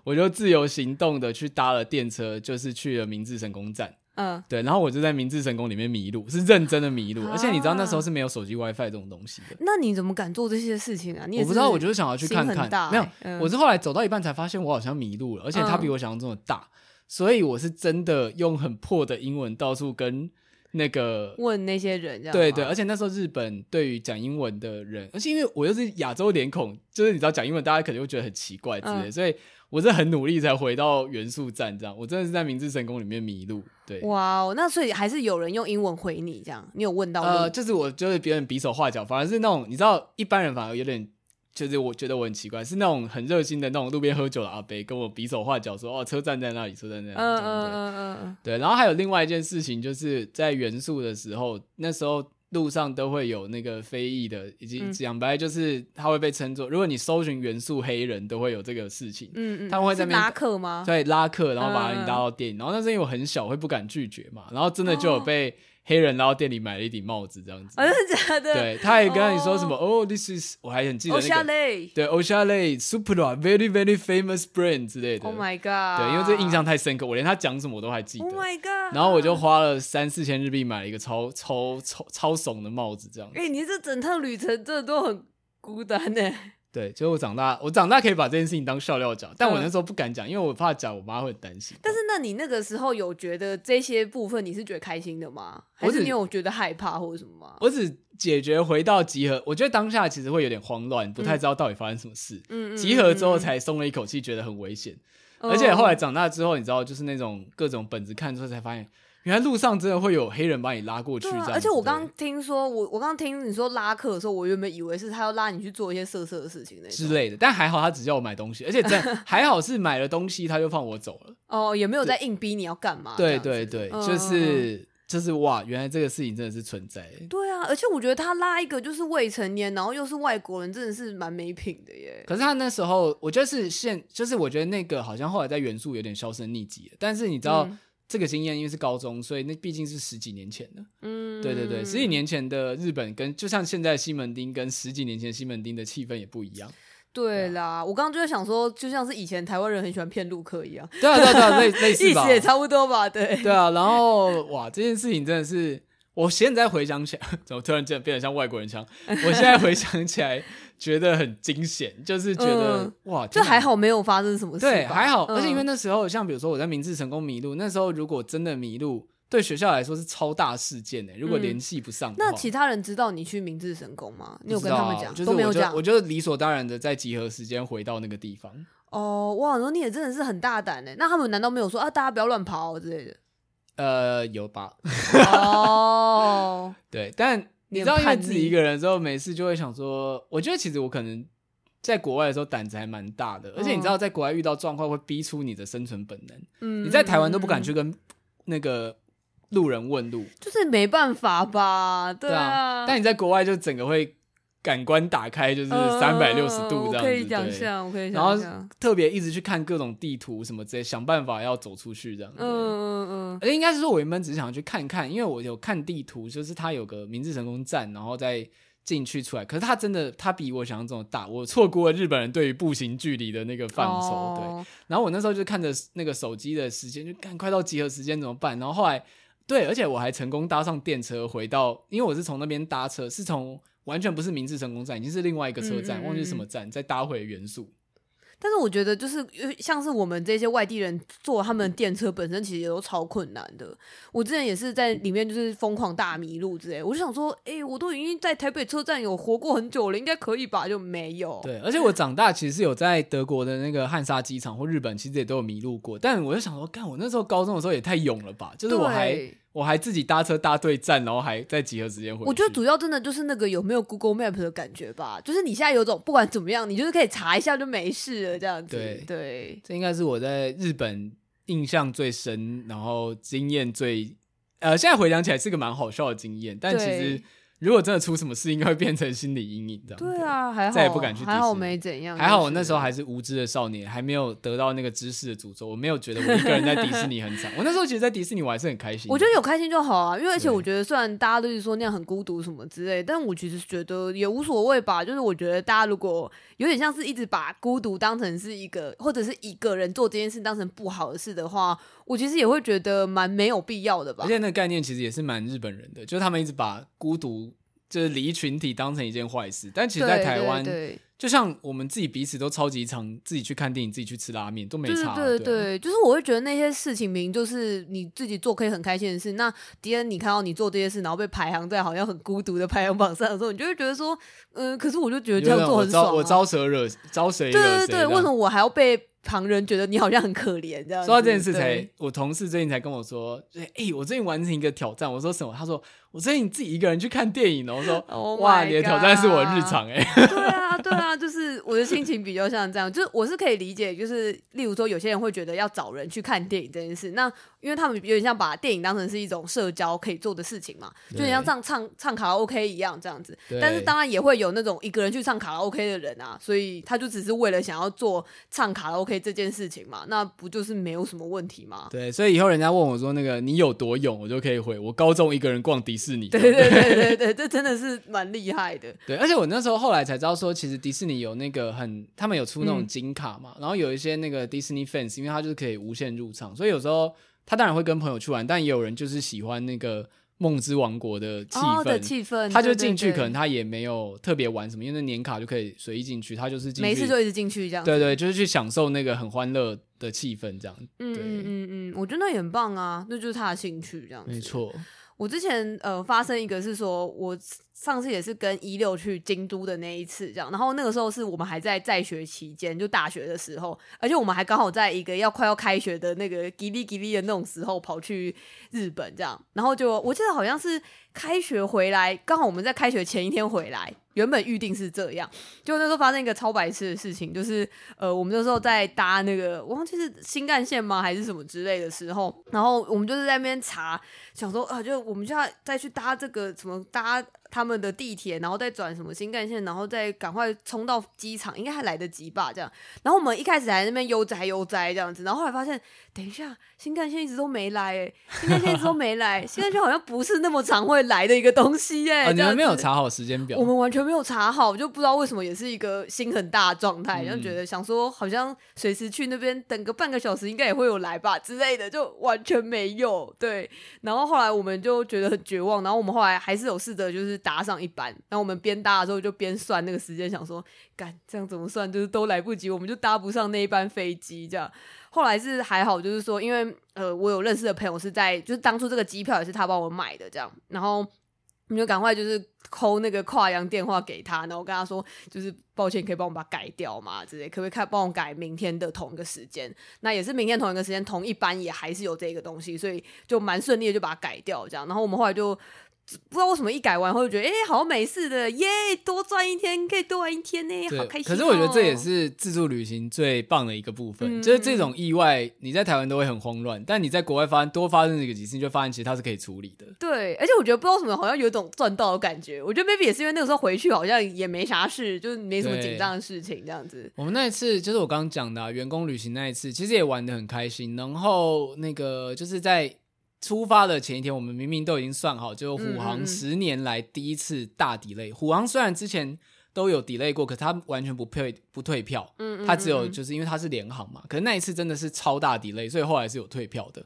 我就自由行动的去搭了电车，就是去了明治神宫站。嗯，对，然后我就在明治神宫里面迷路，是认真的迷路，啊、而且你知道那时候是没有手机 WiFi 这种东西的。那你怎么敢做这些事情啊？我不知道，我就是想要去看看。欸、没有，嗯、我是后来走到一半才发现我好像迷路了，而且它比我想象中的大，嗯、所以我是真的用很破的英文到处跟那个问那些人。对对，而且那时候日本对于讲英文的人，而且因为我又是亚洲脸孔，就是你知道讲英文大家可能会觉得很奇怪之类，嗯、所以。我是很努力才回到元素站，这样我真的是在明治神宫里面迷路。对，哇哦，那所以还是有人用英文回你这样，你有问到？呃，就是我就是别人比手画脚，反而是那种你知道一般人反而有点，就是我觉得我很奇怪，是那种很热心的那种路边喝酒的阿伯跟我比手画脚说哦，车站在那里，车站在那里。嗯嗯嗯嗯，对。然后还有另外一件事情，就是在元素的时候，那时候。路上都会有那个非裔的，以及讲白就是他会被称作，如果你搜寻元素黑人，都会有这个事情。嗯嗯，他们会在那边拉客吗？对，拉客，然后把你拉到店里，然后那时候因为我很小，会不敢拒绝嘛，然后真的就有被。黑人然后店里买了一顶帽子，这样子，真的假的？对，他也跟你说什么？哦，this is，我还很记得那个，对 o s h a l e s u p e r a v e r y very famous brand 之类的。Oh my god！对，因为这印象太深刻，我连他讲什么我都还记得。Oh my god！然后我就花了三四千日币买了一个超超超超怂的帽子，这样子。哎，你这整趟旅程真的都很孤单呢。对，就我长大，我长大可以把这件事情当笑料讲，但我那时候不敢讲，因为我怕讲，我妈会很担心。但是，那你那个时候有觉得这些部分你是觉得开心的吗？还是你有觉得害怕或者什么吗？我只解决回到集合，我觉得当下其实会有点慌乱，不太知道到底发生什么事。嗯，集合之后才松了一口气，觉得很危险。嗯，而且后来长大之后，你知道，就是那种各种本子看之后才发现。原来路上真的会有黑人把你拉过去，这样子。而且我刚刚听说，我我刚刚听你说拉客的时候，我原本以为是他要拉你去做一些色色的事情那之类的。但还好他只叫我买东西，而且真 还好是买了东西他就放我走了。哦，也没有在硬逼你要干嘛。对对对，就是就是哇，原来这个事情真的是存在。对啊，而且我觉得他拉一个就是未成年，然后又是外国人，真的是蛮没品的耶。可是他那时候，我觉得是现，就是我觉得那个好像后来在元素有点销声匿迹了。但是你知道、嗯、这个经验，因为是高中，所以那毕竟是十几年前的。嗯，对对对，十几年前的日本跟就像现在西门町跟十几年前西门町的气氛也不一样。对啦，我刚刚就在想说，就像是以前台湾人很喜欢骗路客一样。对啊，对啊，对啊，类类似吧，意思也差不多吧？对。对啊，然后哇，这件事情真的是，我现在回想起来，怎么突然间变得像外国人腔？我现在回想起来，觉得很惊险，就是觉得、嗯、哇，就还好没有发生什么事。对，还好，嗯、而且因为那时候，像比如说我在明治成功迷路，那时候如果真的迷路。对学校来说是超大事件呢、欸。如果联系不上、嗯，那其他人知道你去明治成功吗？你有跟他们讲？就是、都没有讲。我就理所当然的在集合时间回到那个地方。哦，哇，那你也真的是很大胆呢。那他们难道没有说啊，大家不要乱跑之类的？呃，有吧。哦，对，但你知道，因为自己一个人之后，每次就会想说，我觉得其实我可能在国外的时候胆子还蛮大的，而且你知道，在国外遇到状况会逼出你的生存本能。嗯，你在台湾都不敢去跟那个。路人问路，就是没办法吧？对啊，但你在国外就整个会感官打开，就是三百六十度这样子。呃、可以想象，我可以想象。然后特别一直去看各种地图什么之类，想办法要走出去这样子。嗯嗯嗯。而应该是说，我原本只是想去看看，因为我有看地图，就是它有个明治神宫站，然后再进去出来。可是它真的，它比我想象中的大，我错过了日本人对于步行距离的那个范畴。哦、对。然后我那时候就看着那个手机的时间，就赶快到集合时间怎么办？然后后来。对，而且我还成功搭上电车回到，因为我是从那边搭车，是从完全不是明治成功站，已经是另外一个车站，嗯嗯嗯，忘记是什么站，再搭回元素。但是我觉得，就是像是我们这些外地人坐他们电车，本身其实也都超困难的。我之前也是在里面就是疯狂大迷路之类，我就想说，哎、欸，我都已经在台北车站有活过很久了，应该可以吧？就没有。对，而且我长大其实是有在德国的那个汉莎机场或日本，其实也都有迷路过。但我就想说，干，我那时候高中的时候也太勇了吧？就是我还。我还自己搭车搭对站，然后还在集合时间回去。我觉得主要真的就是那个有没有 Google Map 的感觉吧，就是你现在有种不管怎么样，你就是可以查一下就没事了这样子。对对，这应该是我在日本印象最深，然后经验最……呃，现在回想起来是个蛮好笑的经验，但其实。如果真的出什么事，应该会变成心理阴影这样。对啊，还好，再也不敢去迪士尼。还好没怎样。还好我那时候还是无知的少年，还没有得到那个知识的诅咒。我没有觉得我一个人在迪士尼很惨。我那时候其实，在迪士尼我还是很开心。我觉得有开心就好啊，因为而且我觉得，虽然大家都是说那样很孤独什么之类，但我其实觉得也无所谓吧。就是我觉得大家如果有点像是一直把孤独当成是一个，或者是一个人做这件事当成不好的事的话，我其实也会觉得蛮没有必要的吧。而且那个概念其实也是蛮日本人的，就是他们一直把孤独。就是离群体当成一件坏事，但其实，在台湾，就像我们自己彼此都超级常自己去看电影、自己去吃拉面，都没差。对对对，对，就是我会觉得那些事情明明就是你自己做可以很开心的事，那敌人你看到你做这些事，然后被排行在好像很孤独的排行榜上的时候，你就会觉得说，嗯、呃，可是我就觉得这样做很爽、啊。我招谁惹招谁？对对对，为什么我还要被旁人觉得你好像很可怜这样？说到这件事才，我同事最近才跟我说，哎、欸，我最近完成一个挑战。我说什么？他说。我最近自己一个人去看电影，哦。我说：“Oh、哇，你的挑战是我日常哎、欸。” 对啊，对啊，就是我的心情比较像这样，就是我是可以理解，就是例如说有些人会觉得要找人去看电影这件事，那因为他们有点像把电影当成是一种社交可以做的事情嘛，就像唱唱唱卡拉 OK 一样这样子。但是当然也会有那种一个人去唱卡拉 OK 的人啊，所以他就只是为了想要做唱卡拉 OK 这件事情嘛，那不就是没有什么问题吗？对，所以以后人家问我说那个你有多勇，我就可以回我高中一个人逛迪士尼。是你对对对对对，这真的是蛮厉害的。对，而且我那时候后来才知道说，其实迪士尼有那个很，他们有出那种金卡嘛，嗯、然后有一些那个迪士尼 fans，因为他就是可以无限入场，所以有时候他当然会跟朋友去玩，但也有人就是喜欢那个梦之王国的气氛，哦、气氛他就进去，可能他也没有特别玩什么，因为那年卡就可以随意进去，他就是进去每次就一直进去这样。对，对对，就是去享受那个很欢乐的气氛这样。嗯嗯嗯嗯，我觉得那也很棒啊，那就是他的兴趣这样子。没错。我之前呃发生一个是说，我上次也是跟一六去京都的那一次这样，然后那个时候是我们还在在学期间，就大学的时候，而且我们还刚好在一个要快要开学的那个吉利吉利的那种时候跑去日本这样，然后就我记得好像是开学回来，刚好我们在开学前一天回来，原本预定是这样，就那时候发生一个超白痴的事情，就是呃，我们那时候在搭那个，我忘记是新干线吗，还是什么之类的时候，然后我们就是在那边查，想说啊，就我们就要再去搭这个什么搭。他们的地铁，然后再转什么新干线，然后再赶快冲到机场，应该还来得及吧？这样，然后我们一开始还在那边悠哉悠哉这样子，然后后来发现，等一下，新干线一直都没来，哎，新干线一直都没来，新干线好像不是那么常会来的一个东西，哎、哦，你们没有查好时间表，我们完全没有查好，就不知道为什么，也是一个心很大的状态，然后觉得想说，好像随时去那边等个半个小时，应该也会有来吧之类的，就完全没有，对，然后后来我们就觉得很绝望，然后我们后来还是有试着就是搭上一班。然后我们边搭的时候就边算那个时间，想说，干这样怎么算，就是都来不及，我们就搭不上那一班飞机。这样后来是还好，就是说，因为呃，我有认识的朋友是在，就是当初这个机票也是他帮我买的，这样，然后我们就赶快就是抠那个跨洋电话给他，然后跟他说，就是抱歉，可以帮我把它改掉吗？之类，可不可以看帮我改明天的同一个时间？那也是明天同一个时间，同一班也还是有这个东西，所以就蛮顺利的就把它改掉，这样。然后我们后来就。不知道为什么一改完后就觉得，哎、欸，好像没事的，耶，多赚一天可以多玩一天呢，好开心、喔。可是我觉得这也是自助旅行最棒的一个部分，嗯、就是这种意外，你在台湾都会很慌乱，但你在国外发生多发生这个几次，你就发现其实它是可以处理的。对，而且我觉得不知道为什么，好像有一种赚到的感觉。我觉得 maybe 也是因为那个时候回去好像也没啥事，就是没什么紧张的事情这样子。我们那一次就是我刚刚讲的、啊、员工旅行那一次，其实也玩的很开心。然后那个就是在。出发的前一天，我们明明都已经算好，就虎航十年来第一次大 delay。虎航虽然之前都有 delay 过，可是它完全不退不退票，它只有就是因为它是联航嘛。可是那一次真的是超大 delay，所以后来是有退票的。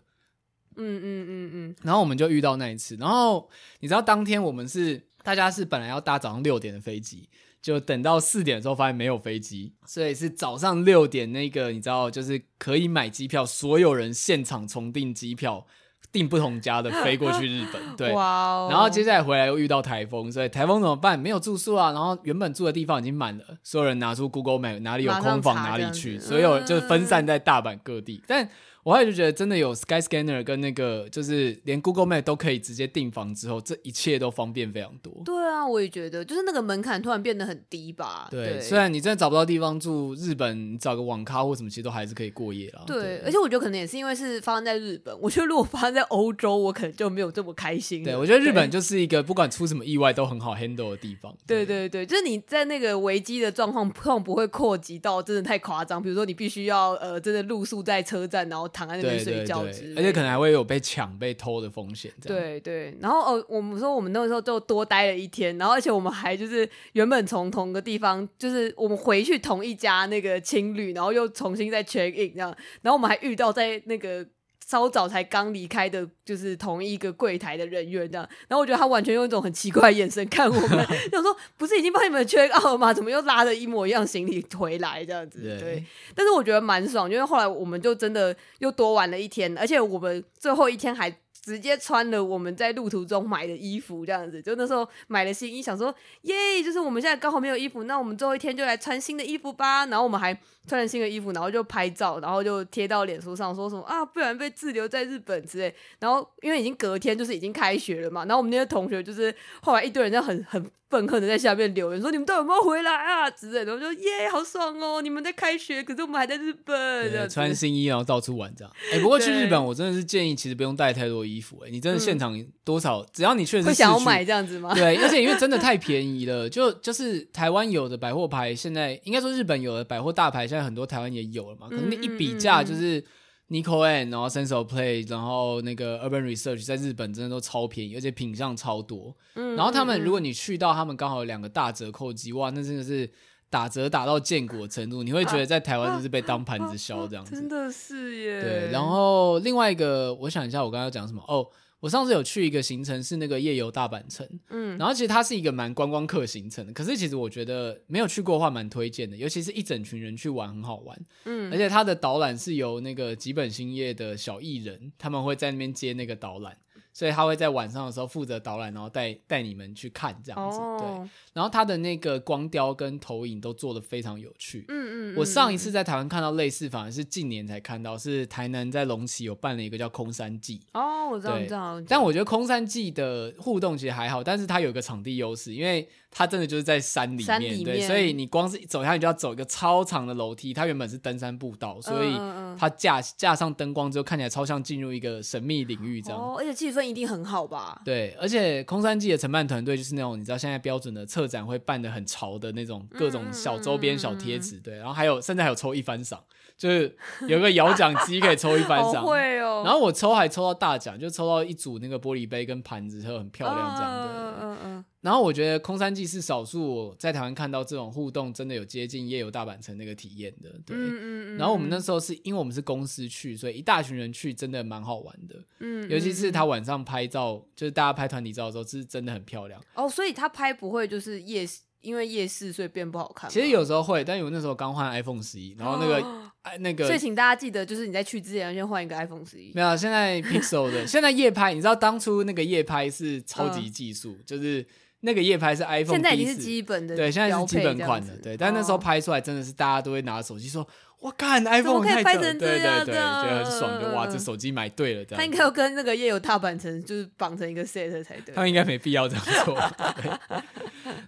嗯嗯嗯嗯。然后我们就遇到那一次，然后你知道当天我们是大家是本来要搭早上六点的飞机，就等到四点的时候发现没有飞机，所以是早上六点那个你知道就是可以买机票，所有人现场重订机票。订不同家的飞过去日本，对，然后接下来回来又遇到台风，所以台风怎么办？没有住宿啊，然后原本住的地方已经满了，所有人拿出 Google Map，哪里有空房哪里去，所有就分散在大阪各地，但。我还就觉得真的有 Skyscanner 跟那个，就是连 Google Map 都可以直接订房之后，这一切都方便非常多。对啊，我也觉得，就是那个门槛突然变得很低吧。对，对虽然你真的找不到地方住，日本找个网咖或什么，其实都还是可以过夜啦。对，对而且我觉得可能也是因为是发生在日本，我觉得如果发生在欧洲，我可能就没有这么开心。对，我觉得日本就是一个不管出什么意外都很好 handle 的地方。对对对，就是你在那个危机的状况，况不会扩及到真的太夸张，比如说你必须要呃真的露宿在车站，然后躺在那边睡觉。对，而且可能还会有被抢、被偷的风险。对对，然后哦，我们说我们那个时候就多待了一天，然后而且我们还就是原本从同个地方，就是我们回去同一家那个青旅，然后又重新再 check in 这样，然后我们还遇到在那个。稍早才刚离开的，就是同一个柜台的人员这样，然后我觉得他完全用一种很奇怪的眼神看我们，想说不是已经帮你们 check out 了吗？怎么又拉着一模一样行李回来这样子？对，对，但是我觉得蛮爽，因为后来我们就真的又多玩了一天，而且我们最后一天还。直接穿了我们在路途中买的衣服，这样子，就那时候买了新衣，想说耶，就是我们现在刚好没有衣服，那我们最后一天就来穿新的衣服吧。然后我们还穿了新的衣服，然后就拍照，然后就贴到脸书上，说什么啊，不然被滞留在日本之类。然后因为已经隔天就是已经开学了嘛，然后我们那些同学就是后来一堆人就很很。愤恨的在下面留言说：“你们到底有没有回来啊？”之类的，我就：“耶，好爽哦！你们在开学，可是我们还在日本，穿新衣然后到处玩这样。哎、欸，不过去日本，我真的是建议其实不用带太多衣服。哎，你真的现场多少，嗯、只要你确实会想要买这样子吗？对，而且因为真的太 便宜了，就就是台湾有的百货牌，现在应该说日本有的百货大牌，现在很多台湾也有了嘛。可能一比价就是。Nico and 然后 Sense of Play，然后那个 Urban Research 在日本真的都超便宜，而且品相超多。嗯，然后他们如果你去到他们刚好有两个大折扣机，哇，那真的是打折打到见骨的程度，你会觉得在台湾就是被当盘子削这样子。真的是耶。对，然后另外一个，我想一下，我刚刚要讲什么？哦。我上次有去一个行程是那个夜游大阪城，嗯，然后其实它是一个蛮观光客行程的，可是其实我觉得没有去过的话蛮推荐的，尤其是一整群人去玩很好玩，嗯，而且它的导览是由那个吉本兴业的小艺人，他们会在那边接那个导览，所以他会在晚上的时候负责导览，然后带带你们去看这样子。哦、对，然后他的那个光雕跟投影都做的非常有趣。嗯嗯，嗯，我上一次在台湾看到类似，反而是近年才看到，是台南在龙崎有办了一个叫空山祭。哦，我知道，知道。但我觉得空山祭的互动其实还好，但是它有一个场地优势，因为它真的就是在山里面，里面对，所以你光是走下去就要走一个超长的楼梯。它原本是登山步道，所以它架架上灯光之后，看起来超像进入一个神秘领域这样。哦，而且气氛一定很好吧？对，而且空山记的承办团队就是那种你知道现在标准的策展会办的很潮的那种各种小周边、小贴纸，对，然后还有甚至还有抽一番赏，就是有个摇奖机可以抽一番赏，会哦。然后我抽还抽到大奖，就抽到一组那个玻璃杯跟盘子，都很漂亮这样的。嗯嗯嗯。然后我觉得空山记是少数我在台湾看到这种互动真的有接近夜游大阪城那个体验的，对。嗯嗯。然后我们那时候是因为我们是公司去，所以一大群人去，真的蛮好玩的。嗯。尤其是他晚上拍照，就是大家拍团体照的时候，是真的很漂亮。哦，所以他拍不会就是夜视，因为夜市所以变不好看。其实有时候会，但因为我那时候刚换 iPhone 十一，然后那个。哦那个，所以请大家记得，就是你在去之前要先换一个 iPhone 十一。没有，现在 Pixel 的，现在夜拍，你知道当初那个夜拍是超级技术，嗯、就是那个夜拍是 iPhone，现在已经是基本的，对，现在是基本款的，对。但那时候拍出来真的是大家都会拿手机说。我看 iPhone 可以拍成对对对，觉得很爽的。哇，这手机买对了。他应该要跟那个夜游大阪城就是绑成一个 set 才对。他们应该没必要这样做。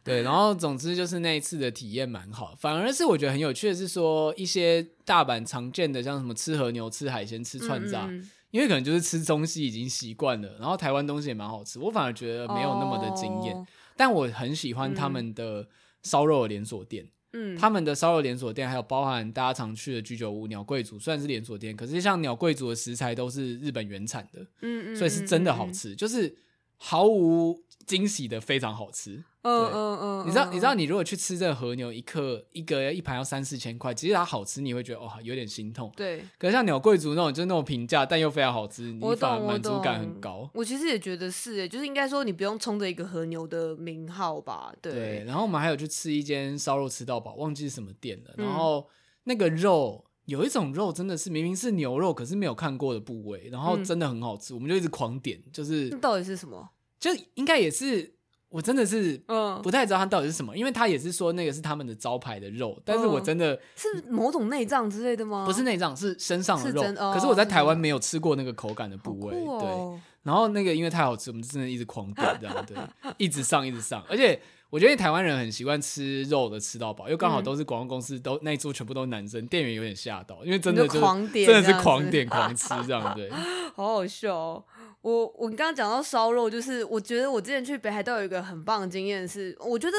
对，然后总之就是那一次的体验蛮好，反而是我觉得很有趣的是说一些大阪常见的像什么吃和牛、吃海鲜、吃串炸，因为可能就是吃东西已经习惯了，然后台湾东西也蛮好吃，我反而觉得没有那么的惊艳。哦，但我很喜欢他们的烧肉的连锁店。嗯，他们的烧肉连锁店还有包含大家常去的居酒屋鸟贵族，虽然是连锁店，可是像鸟贵族的食材都是日本原产的，嗯嗯，所以是真的好吃，就是毫无惊喜的非常好吃。嗯嗯嗯，你知道你知道你如果去吃这个和牛一克一个一盘要三四千块，其实它好吃你会觉得哦有点心痛。对，可是像鸟贵族那种就是那种平价但又非常好吃，你反而满足感很高。我其实也觉得是，就是应该说你不用冲着一个和牛的名号吧。对，对，然后我们还有去吃一间烧肉吃到饱，忘记是什么店了。然后那个肉有一种肉真的是明明是牛肉，可是没有看过的部位，然后真的很好吃，我们就一直狂点。就是那到底是什么？就应该也是。我真的是嗯不太知道它到底是什么，因为他也是说那个是他们的招牌的肉，但是我真的是某种内脏之类的吗？不是内脏，是身上的肉。可是我在台湾没有吃过那个口感的部位，对。然后那个因为太好吃，我们真的一直狂点这样，对，一直上一直上。而且我觉得台湾人很习惯吃肉的吃到饱，又刚好都是广告公司，都那一桌全部都是男生，店员有点吓到，因为真的就真的是狂点 狂吃这样，对，好好笑哦。我我刚刚讲到烧肉，就是我觉得我之前去北海道有一个很棒的经验，是我觉得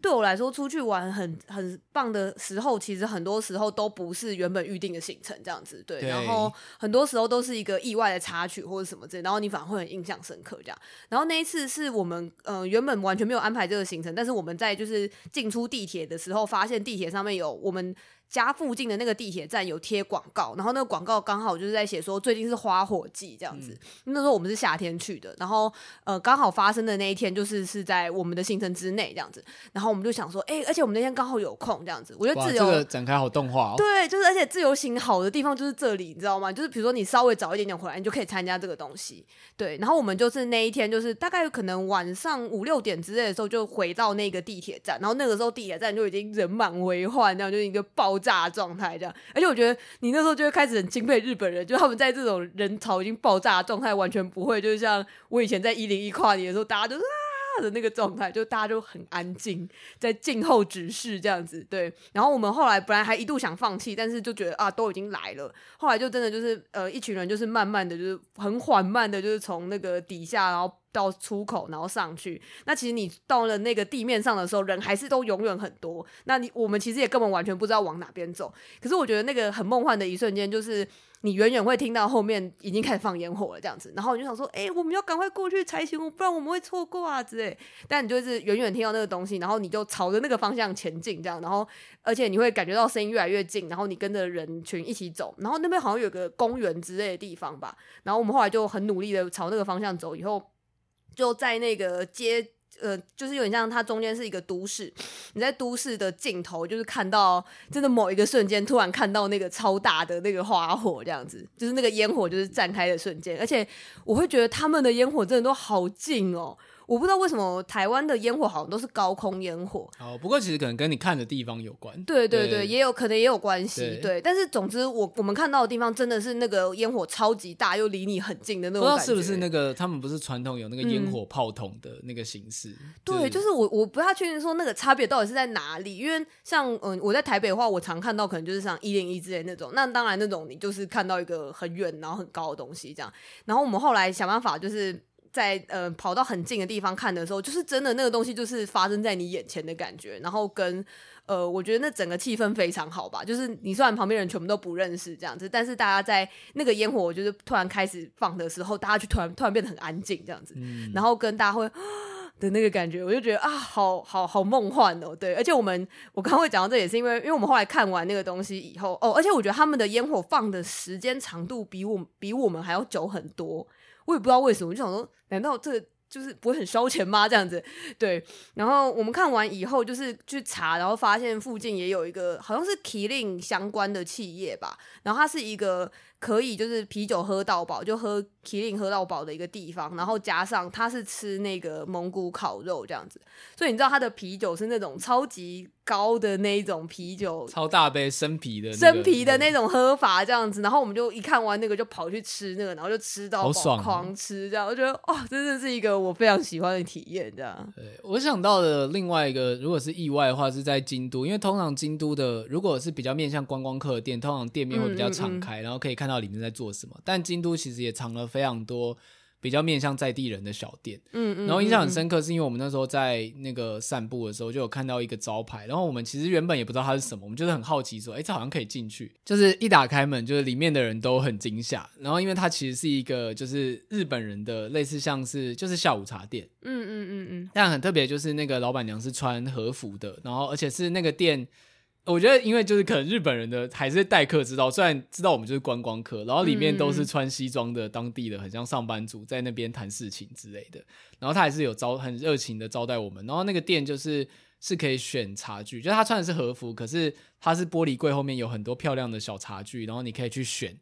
对我来说出去玩很很棒的时候，其实很多时候都不是原本预定的行程这样子，对，对，然后很多时候都是一个意外的插曲或者什么之类，然后你反而会很印象深刻这样。然后那一次是我们呃原本完全没有安排这个行程，但是我们在就是进出地铁的时候，发现地铁上面有我们。家附近的那个地铁站有贴广告，然后那个广告刚好就是在写说最近是花火季这样子。嗯、那时候我们是夏天去的，然后呃刚好发生的那一天就是是在我们的行程之内这样子。然后我们就想说，哎、欸，而且我们那天刚好有空这样子。我觉得自由这个展开好动画哦。对，就是而且自由行好的地方就是这里，你知道吗？就是比如说你稍微早一点点回来，你就可以参加这个东西。对，然后我们就是那一天就是大概可能晚上五六点之类的时候就回到那个地铁站，然后那个时候地铁站就已经人满为患，这样就是一个爆。炸状态这样，而且我觉得你那时候就会开始很钦佩日本人，就他们在这种人潮已经爆炸的状态，完全不会，就是像我以前在一零一跨年的时候，大家都啊的那个状态，就大家就很安静，在静候指示这样子。对，然后我们后来本来还一度想放弃，但是就觉得啊，都已经来了，后来就真的就是呃，一群人就是慢慢的就是很缓慢的，就是从那个底下然后。到出口，然后上去。那其实你到了那个地面上的时候，人还是都永远很多。那你我们其实也根本完全不知道往哪边走。可是我觉得那个很梦幻的一瞬间，就是你远远会听到后面已经开始放烟火了，这样子。然后你就想说，哎、我们要赶快过去才行，不然我们会错过啊之类。但你就是远远听到那个东西，然后你就朝着那个方向前进，这样。然后而且你会感觉到声音越来越近，然后你跟着人群一起走。然后那边好像有个公园之类的地方吧。然后我们后来就很努力的朝那个方向走，以后。就在那个街呃，就是有点像它中间是一个都市，你在都市的尽头，就是看到真的某一个瞬间，突然看到那个超大的那个花火，这样子，就是那个烟火就是绽开的瞬间，而且我会觉得他们的烟火真的都好近哦。我不知道为什么台湾的烟火好像都是高空烟火。哦，不过其实可能跟你看的地方有关。对对对，对也有可能也有关系。对，对，但是总之我我们看到的地方真的是那个烟火超级大，又离你很近的那种感觉。不知道是不是那个他们不是传统有那个烟火炮筒的那个形式？嗯、对，就是我我不太确定说那个差别到底是在哪里，因为像嗯我在台北的话，我常看到可能就是像一零一之类那种。那当然那种你就是看到一个很远然后很高的东西这样。然后我们后来想办法就是。在呃跑到很近的地方看的时候，就是真的那个东西就是发生在你眼前的感觉，然后跟呃我觉得那整个气氛非常好吧，就是你虽然旁边人全部都不认识这样子，但是大家在那个烟火就是突然开始放的时候，大家就突然突然变得很安静这样子，嗯、然后跟大家会的那个感觉，我就觉得啊，好好好梦幻哦，对，而且我们我刚刚会讲到这也是因为，因为我们后来看完那个东西以后哦，而且我觉得他们的烟火放的时间长度比我比我们还要久很多。我也不知道为什么，我就想说，难道这就是不会很烧钱吗？这样子，对。然后我们看完以后，就是去查，然后发现附近也有一个好像是提令相关的企业吧，然后它是一个。可以就是啤酒喝到饱，就喝麒麟喝到饱的一个地方，然后加上他是吃那个蒙古烤肉这样子，所以你知道他的啤酒是那种超级高的那一种啤酒，超大杯生啤的、那个、生啤的那种喝法这样子，然后我们就一看完那个就跑去吃那个，然后就吃到饱，狂吃这样，我觉得哇，真的是一个我非常喜欢的体验这样。对，我想到的另外一个，如果是意外的话，是在京都，因为通常京都的如果是比较面向观光客的店，通常店面会比较敞开，嗯嗯嗯，然后可以看到。里面在做什么？但京都其实也藏了非常多比较面向在地人的小店，嗯嗯，然后印象很深刻，是因为我们那时候在那个散步的时候，就有看到一个招牌，然后我们其实原本也不知道它是什么，我们就是很好奇说，哎，这好像可以进去，就是一打开门，就是里面的人都很惊吓，然后因为它其实是一个就是日本人的类似像是就是下午茶店，嗯嗯嗯嗯，但很特别，就是那个老板娘是穿和服的，然后而且是那个店。我觉得，因为就是可能日本人的还是待客之道，虽然知道我们就是观光客，然后里面都是穿西装的当地的，很像上班族在那边谈事情之类的。然后他还是有招很热情的招待我们。然后那个店就是是可以选茶具，就是他穿的是和服，可是他是玻璃柜后面有很多漂亮的小茶具，然后你可以去选，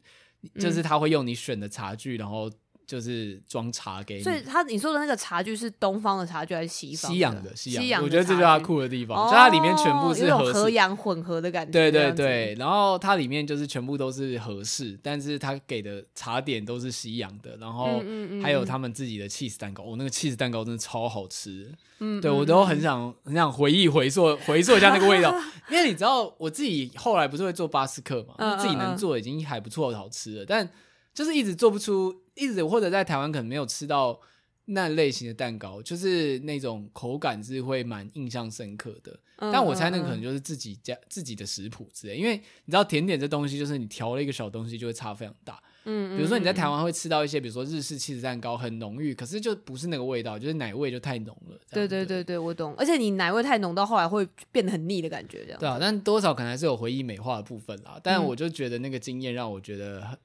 就是他会用你选的茶具，然后。就是装茶给你，所以他你说的那个茶具是东方的茶具还是西方的？西洋的，西洋。我觉得这就是它酷的地方，哦、就它里面全部是和和洋混合的感觉。对对对，然后它里面就是全部都是和式，但是它给的茶点都是西洋的，然后还有他们自己的 cheese 蛋糕。哦，那个 cheese 蛋糕真的超好吃。嗯，对我都很想很想回忆回溯回溯一下那个味道，因为你知道我自己后来不是会做巴斯克嘛，自己能做已经还不错，好吃了，但就是一直做不出。一直或者在台湾可能没有吃到那类型的蛋糕，就是那种口感是会蛮印象深刻的。嗯、但我猜那个可能就是自己家自己的食谱之类，因为你知道甜点这东西，就是你调了一个小东西就会差非常大。嗯，比如说你在台湾会吃到一些，比如说日式气质蛋糕很浓郁，可是就不是那个味道，就是奶味就太浓了。对对对对，我懂。而且你奶味太浓到后来会变得很腻的感觉，这样。对啊，但多少可能还是有回忆美化的部分啦。但我就觉得那个经验让我觉得很。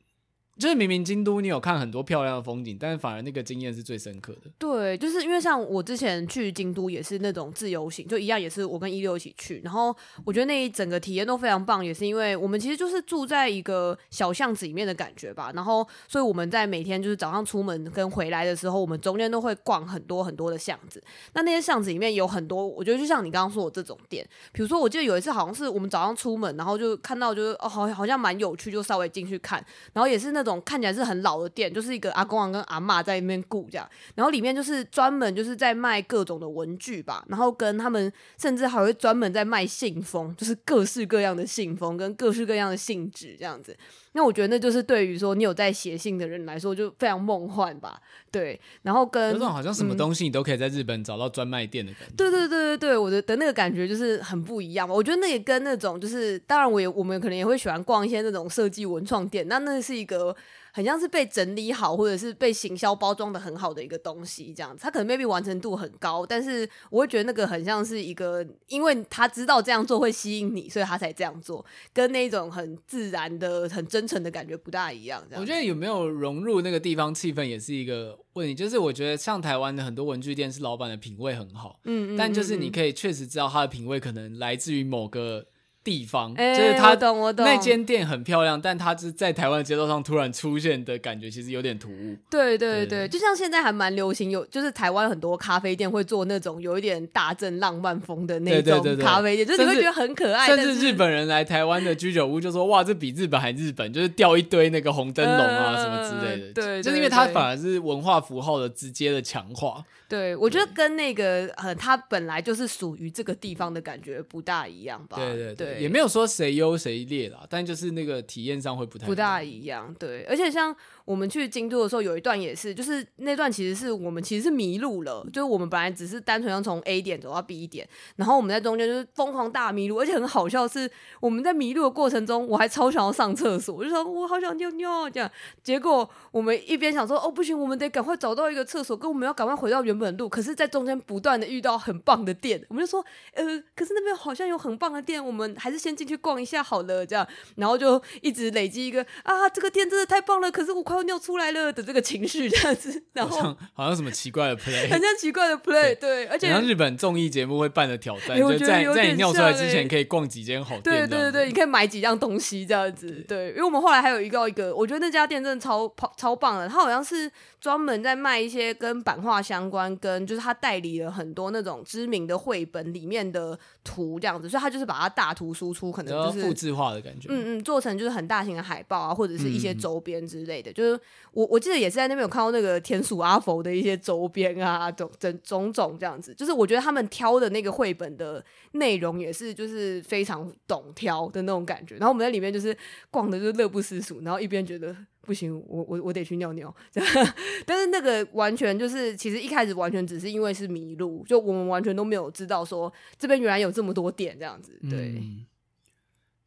就是明明京都你有看很多漂亮的风景，但是反而那个经验是最深刻的。对，就是因为像我之前去京都也是那种自由行，就一样也是我跟一六一起去，然后我觉得那一整个体验都非常棒，也是因为我们其实就是住在一个小巷子里面的感觉吧。然后，所以我们在每天就是早上出门跟回来的时候，我们中间都会逛很多很多的巷子。那那些巷子里面有很多，我觉得就像你刚刚说的这种店，比如说我记得有一次好像是我们早上出门，然后就看到就是哦，好好像蛮有趣，就稍微进去看，然后也是那种。种看起来是很老的店，就是一个阿公啊跟阿嬷在那边顾这样，然后里面就是专门就是在卖各种的文具吧，然后跟他们甚至还会专门在卖信封，就是各式各样的信封跟各式各样的信纸这样子。那我觉得那就是对于说你有在写信的人来说就非常梦幻吧，对。然后跟那种好像什么东西你都可以在日本找到专卖店的感觉。对对对对对，我的的那个感觉就是很不一样嘛。我觉得那也跟那种就是，当然我也我们可能也会喜欢逛一些那种设计文创店，那那是一个。很像是被整理好，或者是被行销包装的很好的一个东西，这样子。他可能 maybe 完成度很高，但是我会觉得那个很像是一个，因为他知道这样做会吸引你，所以他才这样做，跟那种很自然的、很真诚的感觉不大一样。我觉得有没有融入那个地方气氛也是一个问题。就是我觉得像台湾的很多文具店是老板的品味很好，嗯，嗯，嗯，但就是你可以确实知道他的品味可能来自于某个。地方、欸、就是他懂我懂那间店很漂亮，但它是在台湾街道上突然出现的感觉，其实有点突兀。对对对，对就像现在还蛮流行有，就是台湾很多咖啡店会做那种有一点大正浪漫风的那种咖啡店，就是你会觉得很可爱。甚至日本人来台湾的居酒屋就说：“哇，这比日本还日本，就是吊一堆那个红灯笼啊什么之类的。呃”对，就是因为它反而是文化符号的直接的强化。对，我觉得跟那个呃，它本来就是属于这个地方的感觉不大一样吧？对对对，对也没有说谁优谁劣啦，但就是那个体验上会不太不大一样。对，而且像。我们去京都的时候，有一段也是，就是那段其实是我们其实是迷路了，就是我们本来只是单纯要从 A 点走到 B 点，然后我们在中间就是疯狂大迷路，而且很好笑是，我们在迷路的过程中，我还超想要上厕所，我就说我好想尿尿这样，结果我们一边想说哦不行，我们得赶快找到一个厕所，跟我们要赶快回到原本的路，可是在中间不断的遇到很棒的店，我们就说呃，可是那边好像有很棒的店，我们还是先进去逛一下好了这样，然后就一直累积一个啊这个店真的太棒了，可是我快要。尿出来了的这个情绪这样子，然后好像，什么奇怪的 play，很像奇怪的 play，对，对，而且像日本综艺节目会办的挑战，欸、就在在你尿出来之前可以逛几间好店，对对对对，你可以买几样东西这样子，对，因为我们后来还有一个一个，我觉得那家店真的超超棒的，它好像是专门在卖一些跟版画相关，跟就是他代理了很多那种知名的绘本里面的图这样子，所以他就是把它大图输出，可能就是复制化的感觉，嗯嗯，做成就是很大型的海报啊，或者是一些周边之类的，嗯、就是。我我记得也是在那边有看到那个田鼠阿佛的一些周边啊，种种种种这样子，就是我觉得他们挑的那个绘本的内容也是就是非常懂挑的那种感觉。然后我们在里面就是逛的就乐不思蜀，然后一边觉得不行，我我我得去尿尿。但是那个完全就是其实一开始完全只是因为是迷路，就我们完全都没有知道说这边原来有这么多点这样子，对。嗯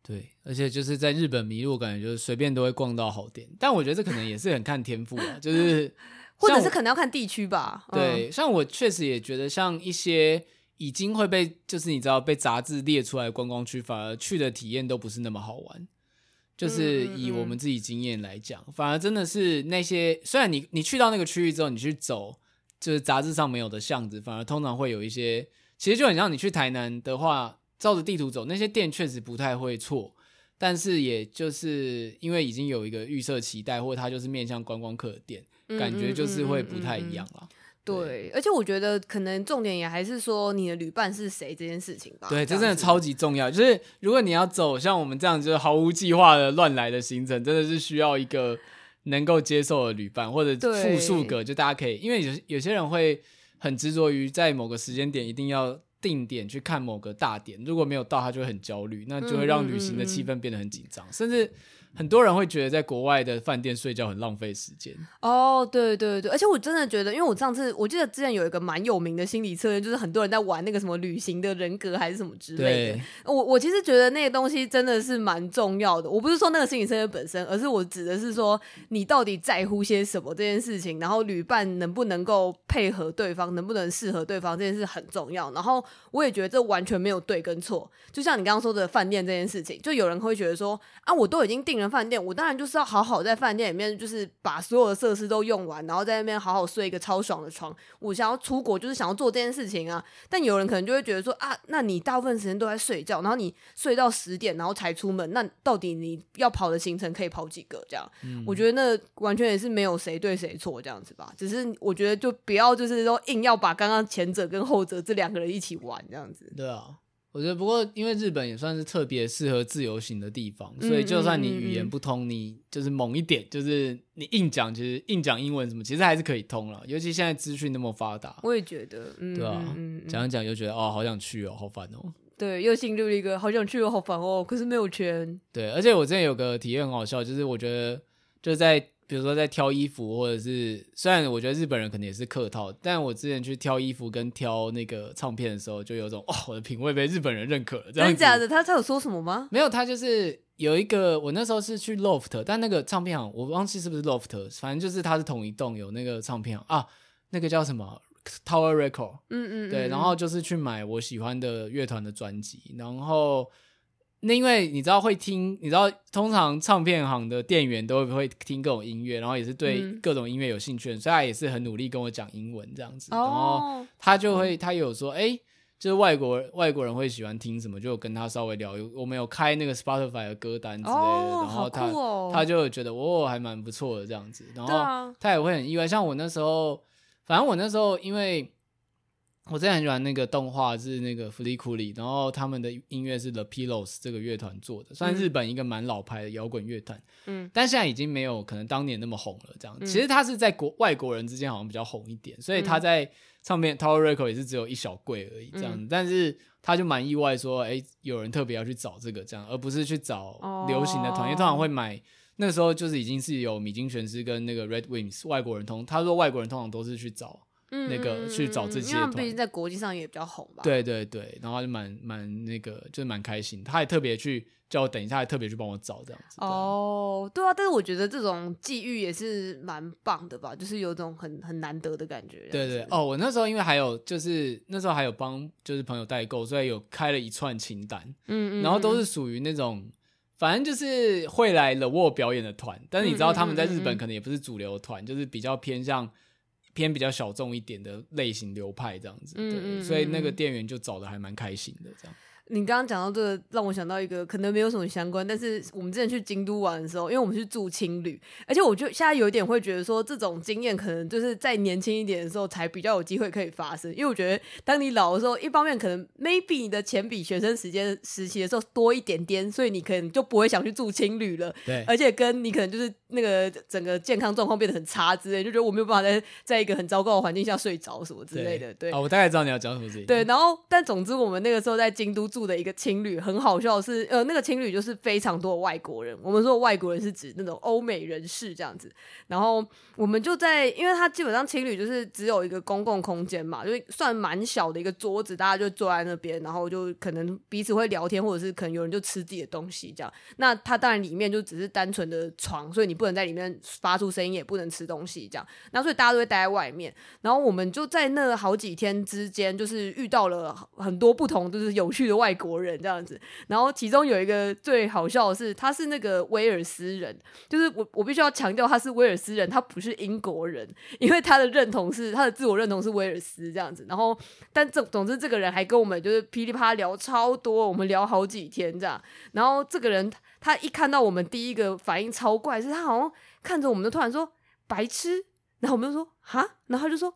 对，而且就是在日本迷路，感觉就是随便都会逛到好点。但我觉得这可能也是很看天赋啊，就 是或者是可能要看地区吧。对，嗯、像我确实也觉得，像一些已经会被就是你知道被杂志列出来的观光区，反而去的体验都不是那么好玩。就是以我们自己经验来讲，反而真的是那些虽然你你去到那个区域之后，你去走就是杂志上没有的巷子，反而通常会有一些，其实就很像你去台南的话。照着地图走，那些店确实不太会错，但是也就是因为已经有一个预设期待，或者它就是面向观光客的店，嗯、感觉就是会不太一样了。对，对，而且我觉得可能重点也还是说你的旅伴是谁这件事情吧。对，这真的超级重要。就是如果你要走像我们这样就是毫无计划的乱来的行程，真的是需要一个能够接受的旅伴，或者复数个，就大家可以，因为有有些人会很执着于在某个时间点一定要。定点去看某个大点，如果没有到，他就会很焦虑，那就会让旅行的气氛变得很紧张，嗯嗯嗯，甚至。很多人会觉得在国外的饭店睡觉很浪费时间。哦，对对对，而且我真的觉得，因为我上次我记得之前有一个蛮有名的心理测验，就是很多人在玩那个什么旅行的人格还是什么之类的。对我我其实觉得那个东西真的是蛮重要的。我不是说那个心理测验本身，而是我指的是说你到底在乎些什么这件事情，然后旅伴能不能够配合对方，能不能适合对方这件事很重要。然后我也觉得这完全没有对跟错。就像你刚刚说的饭店这件事情，就有人会觉得说啊，我都已经订了饭店，我当然就是要好好在饭店里面，就是把所有的设施都用完，然后在那边好好睡一个超爽的床。我想要出国，就是想要做这件事情啊。但有人可能就会觉得说啊，那你大部分时间都在睡觉，然后你睡到十点，然后才出门，那到底你要跑的行程可以跑几个？这样，嗯、我觉得那完全也是没有谁对谁错这样子吧。只是我觉得就不要就是说硬要把刚刚前者跟后者这两个人一起玩这样子。对啊。我觉得，不过因为日本也算是特别适合自由行的地方，所以就算你语言不通，你就是猛一点，就是你硬讲，其实硬讲英文什么，其实还是可以通了。尤其现在资讯那么发达，我也觉得，嗯、对啊，讲一讲就觉得哦，好想去哦，好烦哦。对，又进入一个好想去哦，好烦哦，可是没有钱。对，而且我之前有个体验很好笑，就是我觉得就是在。比如说在挑衣服，或者是虽然我觉得日本人可能也是客套，但我之前去挑衣服跟挑那个唱片的时候，就有种 哦，我的品味被日本人认可了。真的假的？他他有说什么吗？没有，他就是有一个，我那时候是去 Loft，但那个唱片行我忘记是不是 Loft，反正就是它是同一栋有那个唱片行啊，那个叫什么 Tower Record，嗯，嗯嗯，对，然后就是去买我喜欢的乐团的专辑，然后。那因为你知道会听，你知道通常唱片行的店员都会听各种音乐，然后也是对各种音乐有兴趣的，所以他也是很努力跟我讲英文这样子。然后他就会，他有说，哎，就是外国外国人会喜欢听什么，就跟他稍微聊。我们有开那个 Spotify 的歌单之类的，然后他他就觉得哦，还蛮不错的这样子。然后他也会很意外，像我那时候，反正我那时候因为。我真的很喜欢那个动画，是那个弗利库里，然后他们的音乐是 The Pillows 这个乐团做的，算日本一个蛮老牌的摇滚乐团，嗯，但现在已经没有可能当年那么红了。这样，嗯、其实他是在国外国人之间好像比较红一点，所以他在唱片 Tower Record 也是只有一小柜而已，这样。嗯、但是他就蛮意外说，哎，有人特别要去找这个这样，而不是去找流行的团，哦、因为通常会买那时候就是已经是有米津玄师跟那个 Red Wings 外国人通，他说外国人通常都是去找。那个去找这些，因为毕竟在国际上也比较红吧。对对对，然后就蛮蛮那个，就是蛮开心。他还特别去叫我等一下，还特别去帮我找这样子。哦，对啊，但是我觉得这种际遇也是蛮棒的吧，就是有种很很难得的感觉。对对哦，我那时候因为还有就是那时候还有帮就是朋友代购，所以有开了一串清单。嗯，嗯嗯，然后都是属于那种反正就是会来 The Wall 表演的团，但是你知道他们在日本可能也不是主流团，嗯嗯嗯嗯，就是比较偏向。偏比较小众一点的类型流派这样子，对，嗯嗯嗯，所以那个店员就找的还蛮开心的这样。你刚刚讲到这个，让我想到一个可能没有什么相关，但是我们之前去京都玩的时候，因为我们是住青旅，而且我就现在有一点会觉得说，这种经验可能就是在年轻一点的时候才比较有机会可以发生。因为我觉得，当你老的时候，一方面可能 maybe 你的钱比学生时间时期的时候多一点点，所以你可能就不会想去住青旅了。对，而且跟你可能就是那个整个健康状况变得很差之类，就觉得我没有办法在在一个很糟糕的环境下睡着什么之类的。对，啊，我大概知道你要讲什么事情。对，然后但总之我们那个时候在京都住的一个青旅。很好笑是，呃，那个青旅就是非常多的外国人。我们说外国人是指那种欧美人士这样子。然后我们就在，因为他基本上青旅就是只有一个公共空间嘛，就算蛮小的一个桌子，大家就坐在那边，然后就可能彼此会聊天，或者是可能有人就吃自己的东西这样。那他当然里面就只是单纯的床，所以你不能在里面发出声音，也不能吃东西这样。那所以大家都会待在外面。然后我们就在那好几天之间，就是遇到了很多不同就是有趣的外国人这样子。然后其中有一个最好笑的是，他是那个威尔斯人，就是我我必须要强调他是威尔斯人，他不是英国人，因为他的认同是他的自我认同是威尔斯这样子。然后，但总总之这个人还跟我们就是噼里啪啦聊超多，我们聊好几天这样。然后这个人他一看到我们第一个反应超怪，是他好像看着我们就突然说白痴，然后我们就说哈，然后他就说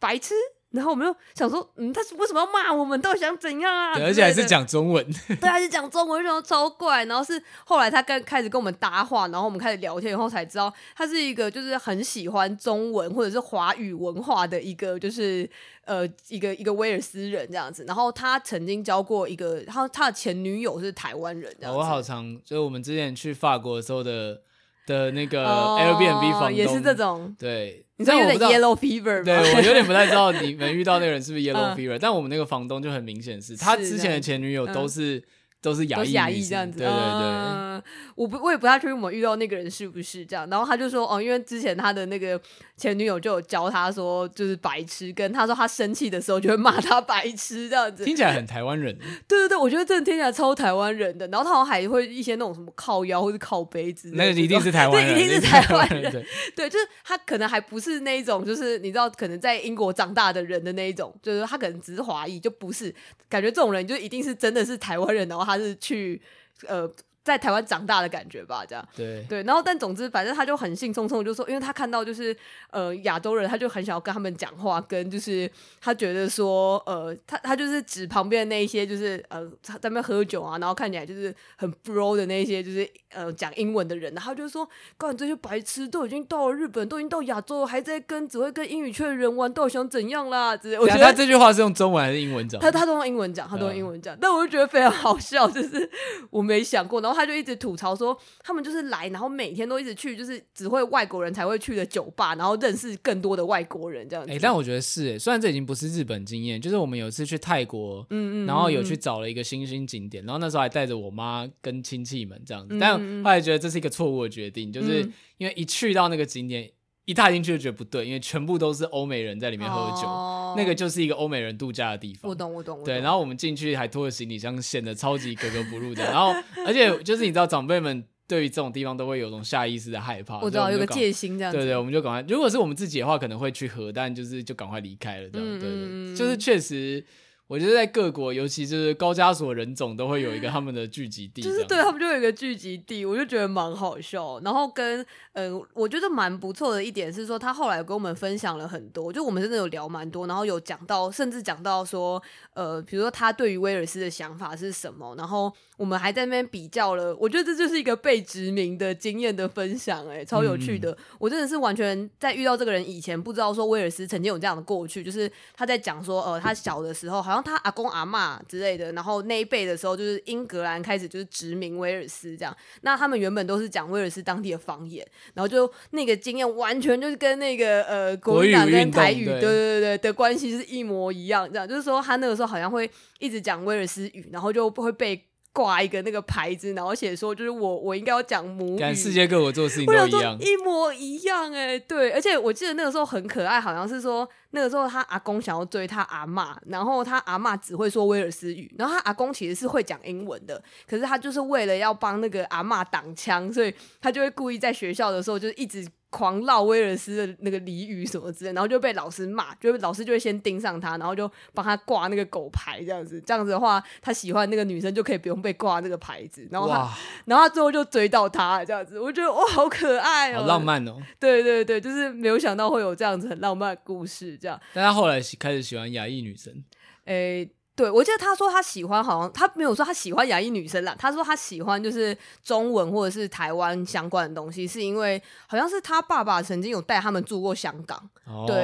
白痴。然后我们就想说，嗯，他是为什么要骂我们？到底想怎样啊？对，而且还是讲中文。对，还是讲中文，然后超怪。然后是后来他跟开始跟我们搭话，然后我们开始聊天以后才知道，他是一个就是很喜欢中文或者是华语文化的一个，就是呃一个一个威尔斯人这样子。然后他曾经交过一个，他他的前女友是台湾人这样子。我好常，就是我们之前去法国的时候的。的那个 Airbnb 房东、哦、也是这种，对，你知道有点 Yellow Fever 吗？对，我有点不太知道你们遇到那个人是不是 Yellow Fever，、嗯、但我们那个房东就很明显是他之前的前女友都是。都是亚裔，亚裔这样子，对对对。嗯、我不，我也不太确定我们遇到那个人是不是这样。然后他就说，哦，因为之前他的那个前女友就有教他说，就是白痴，跟他说他生气的时候就会骂他白痴这样子。听起来很台湾人。对对对，我觉得真的听起来超台湾人的。然后他好像还会一些那种什么靠腰或是靠杯子，那个 一定是台湾人，对，一定是台湾人。对，对，就是他可能还不是那一种，就是你知道，可能在英国长大的人的那一种，就是他可能只是华裔，就不是感觉这种人就一定是真的是台湾人，然后他是去。呃，在台湾长大的感觉吧，这样对对，然后但总之，反正他就很兴冲冲，就说，因为他看到就是呃亚洲人，他就很想要跟他们讲话，跟就是他觉得说呃他他就是指旁边的那一些就是呃在那边喝酒啊，然后看起来就是很 bro 的那一些就是呃讲英文的人，然后就说，干这些白痴都已经到了日本，都已经到亚洲，还在跟只会跟英语圈的人玩，到底想怎样啦？之类。我觉得他这句话是用中文还是英文讲？他他都用英文讲，他都用英文讲，嗯、但我就觉得非常好笑，就是我没想过，然后。他就一直吐槽说，他们就是来，然后每天都一直去，就是只会外国人才会去的酒吧，然后认识更多的外国人这样子。哎、欸，但我觉得是哎，虽然这已经不是日本经验，就是我们有一次去泰国，嗯嗯，然后有去找了一个新兴景点，然后那时候还带着我妈跟亲戚们这样子，但后来觉得这是一个错误的决定，就是因为一去到那个景点。一踏进去就觉得不对，因为全部都是欧美人在里面喝酒，哦、那个就是一个欧美人度假的地方。我懂，我懂。对，然后我们进去还拖着行李箱，显得超级格格不入的。然后，而且就是你知道，长辈们对于这种地方都会有种下意识的害怕。我知道有个戒心这样子。对对，我们就赶快。如果是我们自己的话，可能会去喝，但就是就赶快离开了这样。嗯、对对，就是确实。我觉得在各国，尤其是高加索人种，都会有一个他们的聚集地，就是对他们就有一个聚集地，我就觉得蛮好笑。然后跟呃，我觉得蛮不错的一点是说，他后来跟我们分享了很多，就我们真的有聊蛮多，然后有讲到，甚至讲到说，呃，比如说他对于威尔斯的想法是什么，然后我们还在那边比较了。我觉得这就是一个被殖民的经验的分享，欸，哎，超有趣的。嗯、我真的是完全在遇到这个人以前，不知道说威尔斯曾经有这样的过去，就是他在讲说，呃，他小的时候好像。他阿公阿妈之类的，然后那一辈的时候，就是英格兰开始就是殖民威尔斯这样。那他们原本都是讲威尔斯当地的方言，然后就那个经验完全就是跟那个呃国民党跟台语，对对对对的关系是一模一样。这样就是说，他那个时候好像会一直讲威尔斯语，然后就不会被。挂一个那个牌子，然后写说就是我我应该要讲母语。世界各国做事情都一样，一模一样哎、欸，对，而且我记得那个时候很可爱，好像是说那个时候他阿公想要追他阿嬷，然后他阿嬷只会说威尔斯语，然后他阿公其实是会讲英文的，可是他就是为了要帮那个阿嬷挡枪，所以他就会故意在学校的时候就是一直。狂唠威尔斯的那个俚语什么之类，然后就被老师骂，就老师就会先盯上他，然后就帮他挂那个狗牌这样子。这样子的话，他喜欢那个女生就可以不用被挂那个牌子。然后他，哇然后他最后就追到他这样子。我觉得哇，好可爱哦、喔，好浪漫哦、喔。对对对，就是没有想到会有这样子很浪漫的故事这样。但他后来开始喜欢亚裔女生，诶、欸。对，我记得他说他喜欢，好像他没有说他喜欢亚裔女生啦。他说他喜欢就是中文或者是台湾相关的东西，是因为好像是他爸爸曾经有带他们住过香港，哦、对。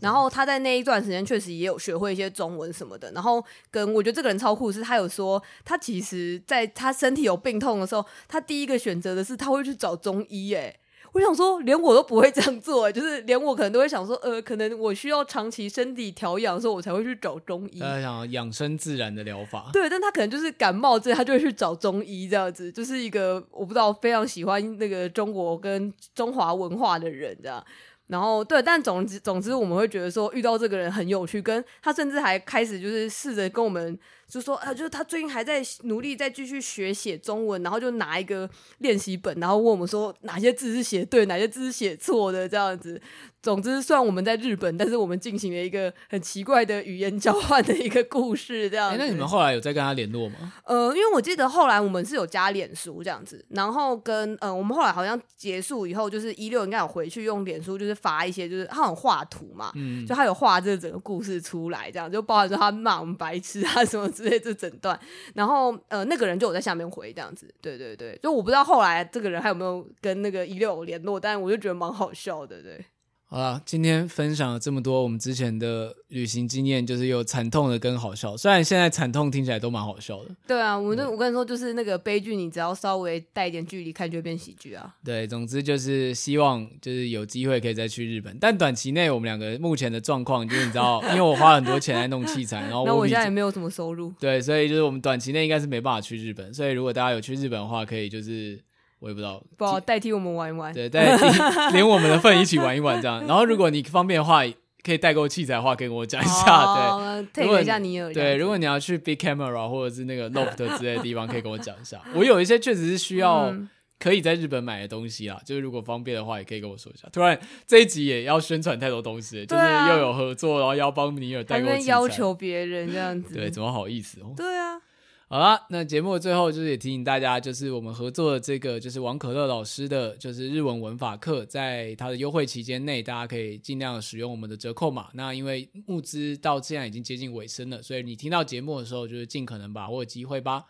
然后他在那一段时间确实也有学会一些中文什么的。然后跟我觉得这个人超酷，是他有说他其实在他身体有病痛的时候，他第一个选择的是他会去找中医，诶。我想说，连我都不会这样做，就是连我可能都会想说，呃，可能我需要长期身体调养的时候，我才会去找中医。他想养生自然的疗法。对，但他可能就是感冒这，他就会去找中医这样子，就是一个我不知道非常喜欢那个中国跟中华文化的人这样。然后对，但总之总之我们会觉得说遇到这个人很有趣，跟他甚至还开始就是试着跟我们。就说啊，就是他最近还在努力在继续学写中文，然后就拿一个练习本，然后问我们说哪些字是写对，哪些字是写错的这样子。总之，虽然我们在日本，但是我们进行了一个很奇怪的语言交换的一个故事，这样 那你们后来有再跟他联络吗？呃，因为我记得后来我们是有加脸书这样子，然后跟呃，我们后来好像结束以后，就是一六应该有回去用脸书，就是发一些，就是他有画图嘛，嗯，就他有画这整个故事出来，这样就包含说他骂我们白痴啊什么之类这整段，然后呃，那个人就有在下面回这样子，对对对，就我不知道后来这个人还有没有跟那个一六联络，但我就觉得蛮好笑的，对。好了，今天分享了这么多我们之前的旅行经验，就是有惨痛的跟好笑。虽然现在惨痛听起来都蛮好笑的。对啊，我那我跟你说，就是那个悲剧，你只要稍微带一点距离看，就会变喜剧啊。对，总之就是希望就是有机会可以再去日本，但短期内我们两个目前的状况就是你知道，因为我花很多钱来弄器材，然后那我现在也没有什么收入。对，所以就是我们短期内应该是没办法去日本。所以如果大家有去日本的话，可以就是。我也不知道，不好代替我们玩一玩，对，代替 连我们的份一起玩一玩这样。然后如果你方便的话，可以代购器材的话，可以跟我讲一下，哦、对，推一下你有对，如果你要去 Big Camera 或者是那个 Loft 之类的地方，可以跟我讲一下。我有一些确实是需要可以在日本买的东西啦，就是如果方便的话，也可以跟我说一下。突然这一集也要宣传太多东西，就是又有合作，然后要帮尼尔代购器材，要求别人这样子，对，怎么好意思哦？对啊。好了，那节目的最后就是也提醒大家，就是我们合作的这个就是王可乐老师的，就是日文文法课，在他的优惠期间内，大家可以尽量使用我们的折扣码。那因为募资到现在已经接近尾声了，所以你听到节目的时候，就是尽可能把握机会吧。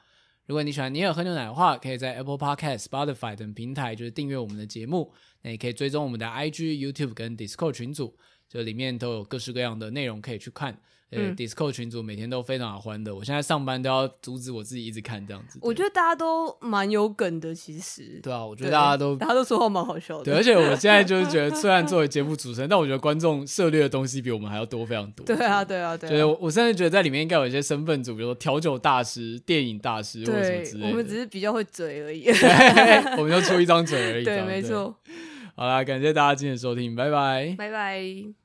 如果你喜欢尼尔喝牛奶的话，可以在 Apple Podcast、Spotify 等平台就是订阅我们的节目。那也可以追踪我们的 IG、YouTube 跟 Discord 群组。就里面都有各式各样的内容可以去看。呃、嗯、Discord 群组每天都非常的欢乐，我现在上班都要阻止我自己一直看这样子。我觉得大家都蛮有梗的，其实。对啊，我觉得大家都大家都说话蛮好笑的。对，而且我现在就 是觉得，虽然作为节目主持人，但我觉得观众涉猎的东西比我们还要多非常多。对啊，对啊，对啊。所以我我甚至觉得在里面应该有一些身份组，比如说调酒大师、电影大师或者什么之类的。我们只是比较会嘴而已。我们就出一张嘴而已。对，没错。好啦，感谢大家今天的收听，拜拜，拜拜。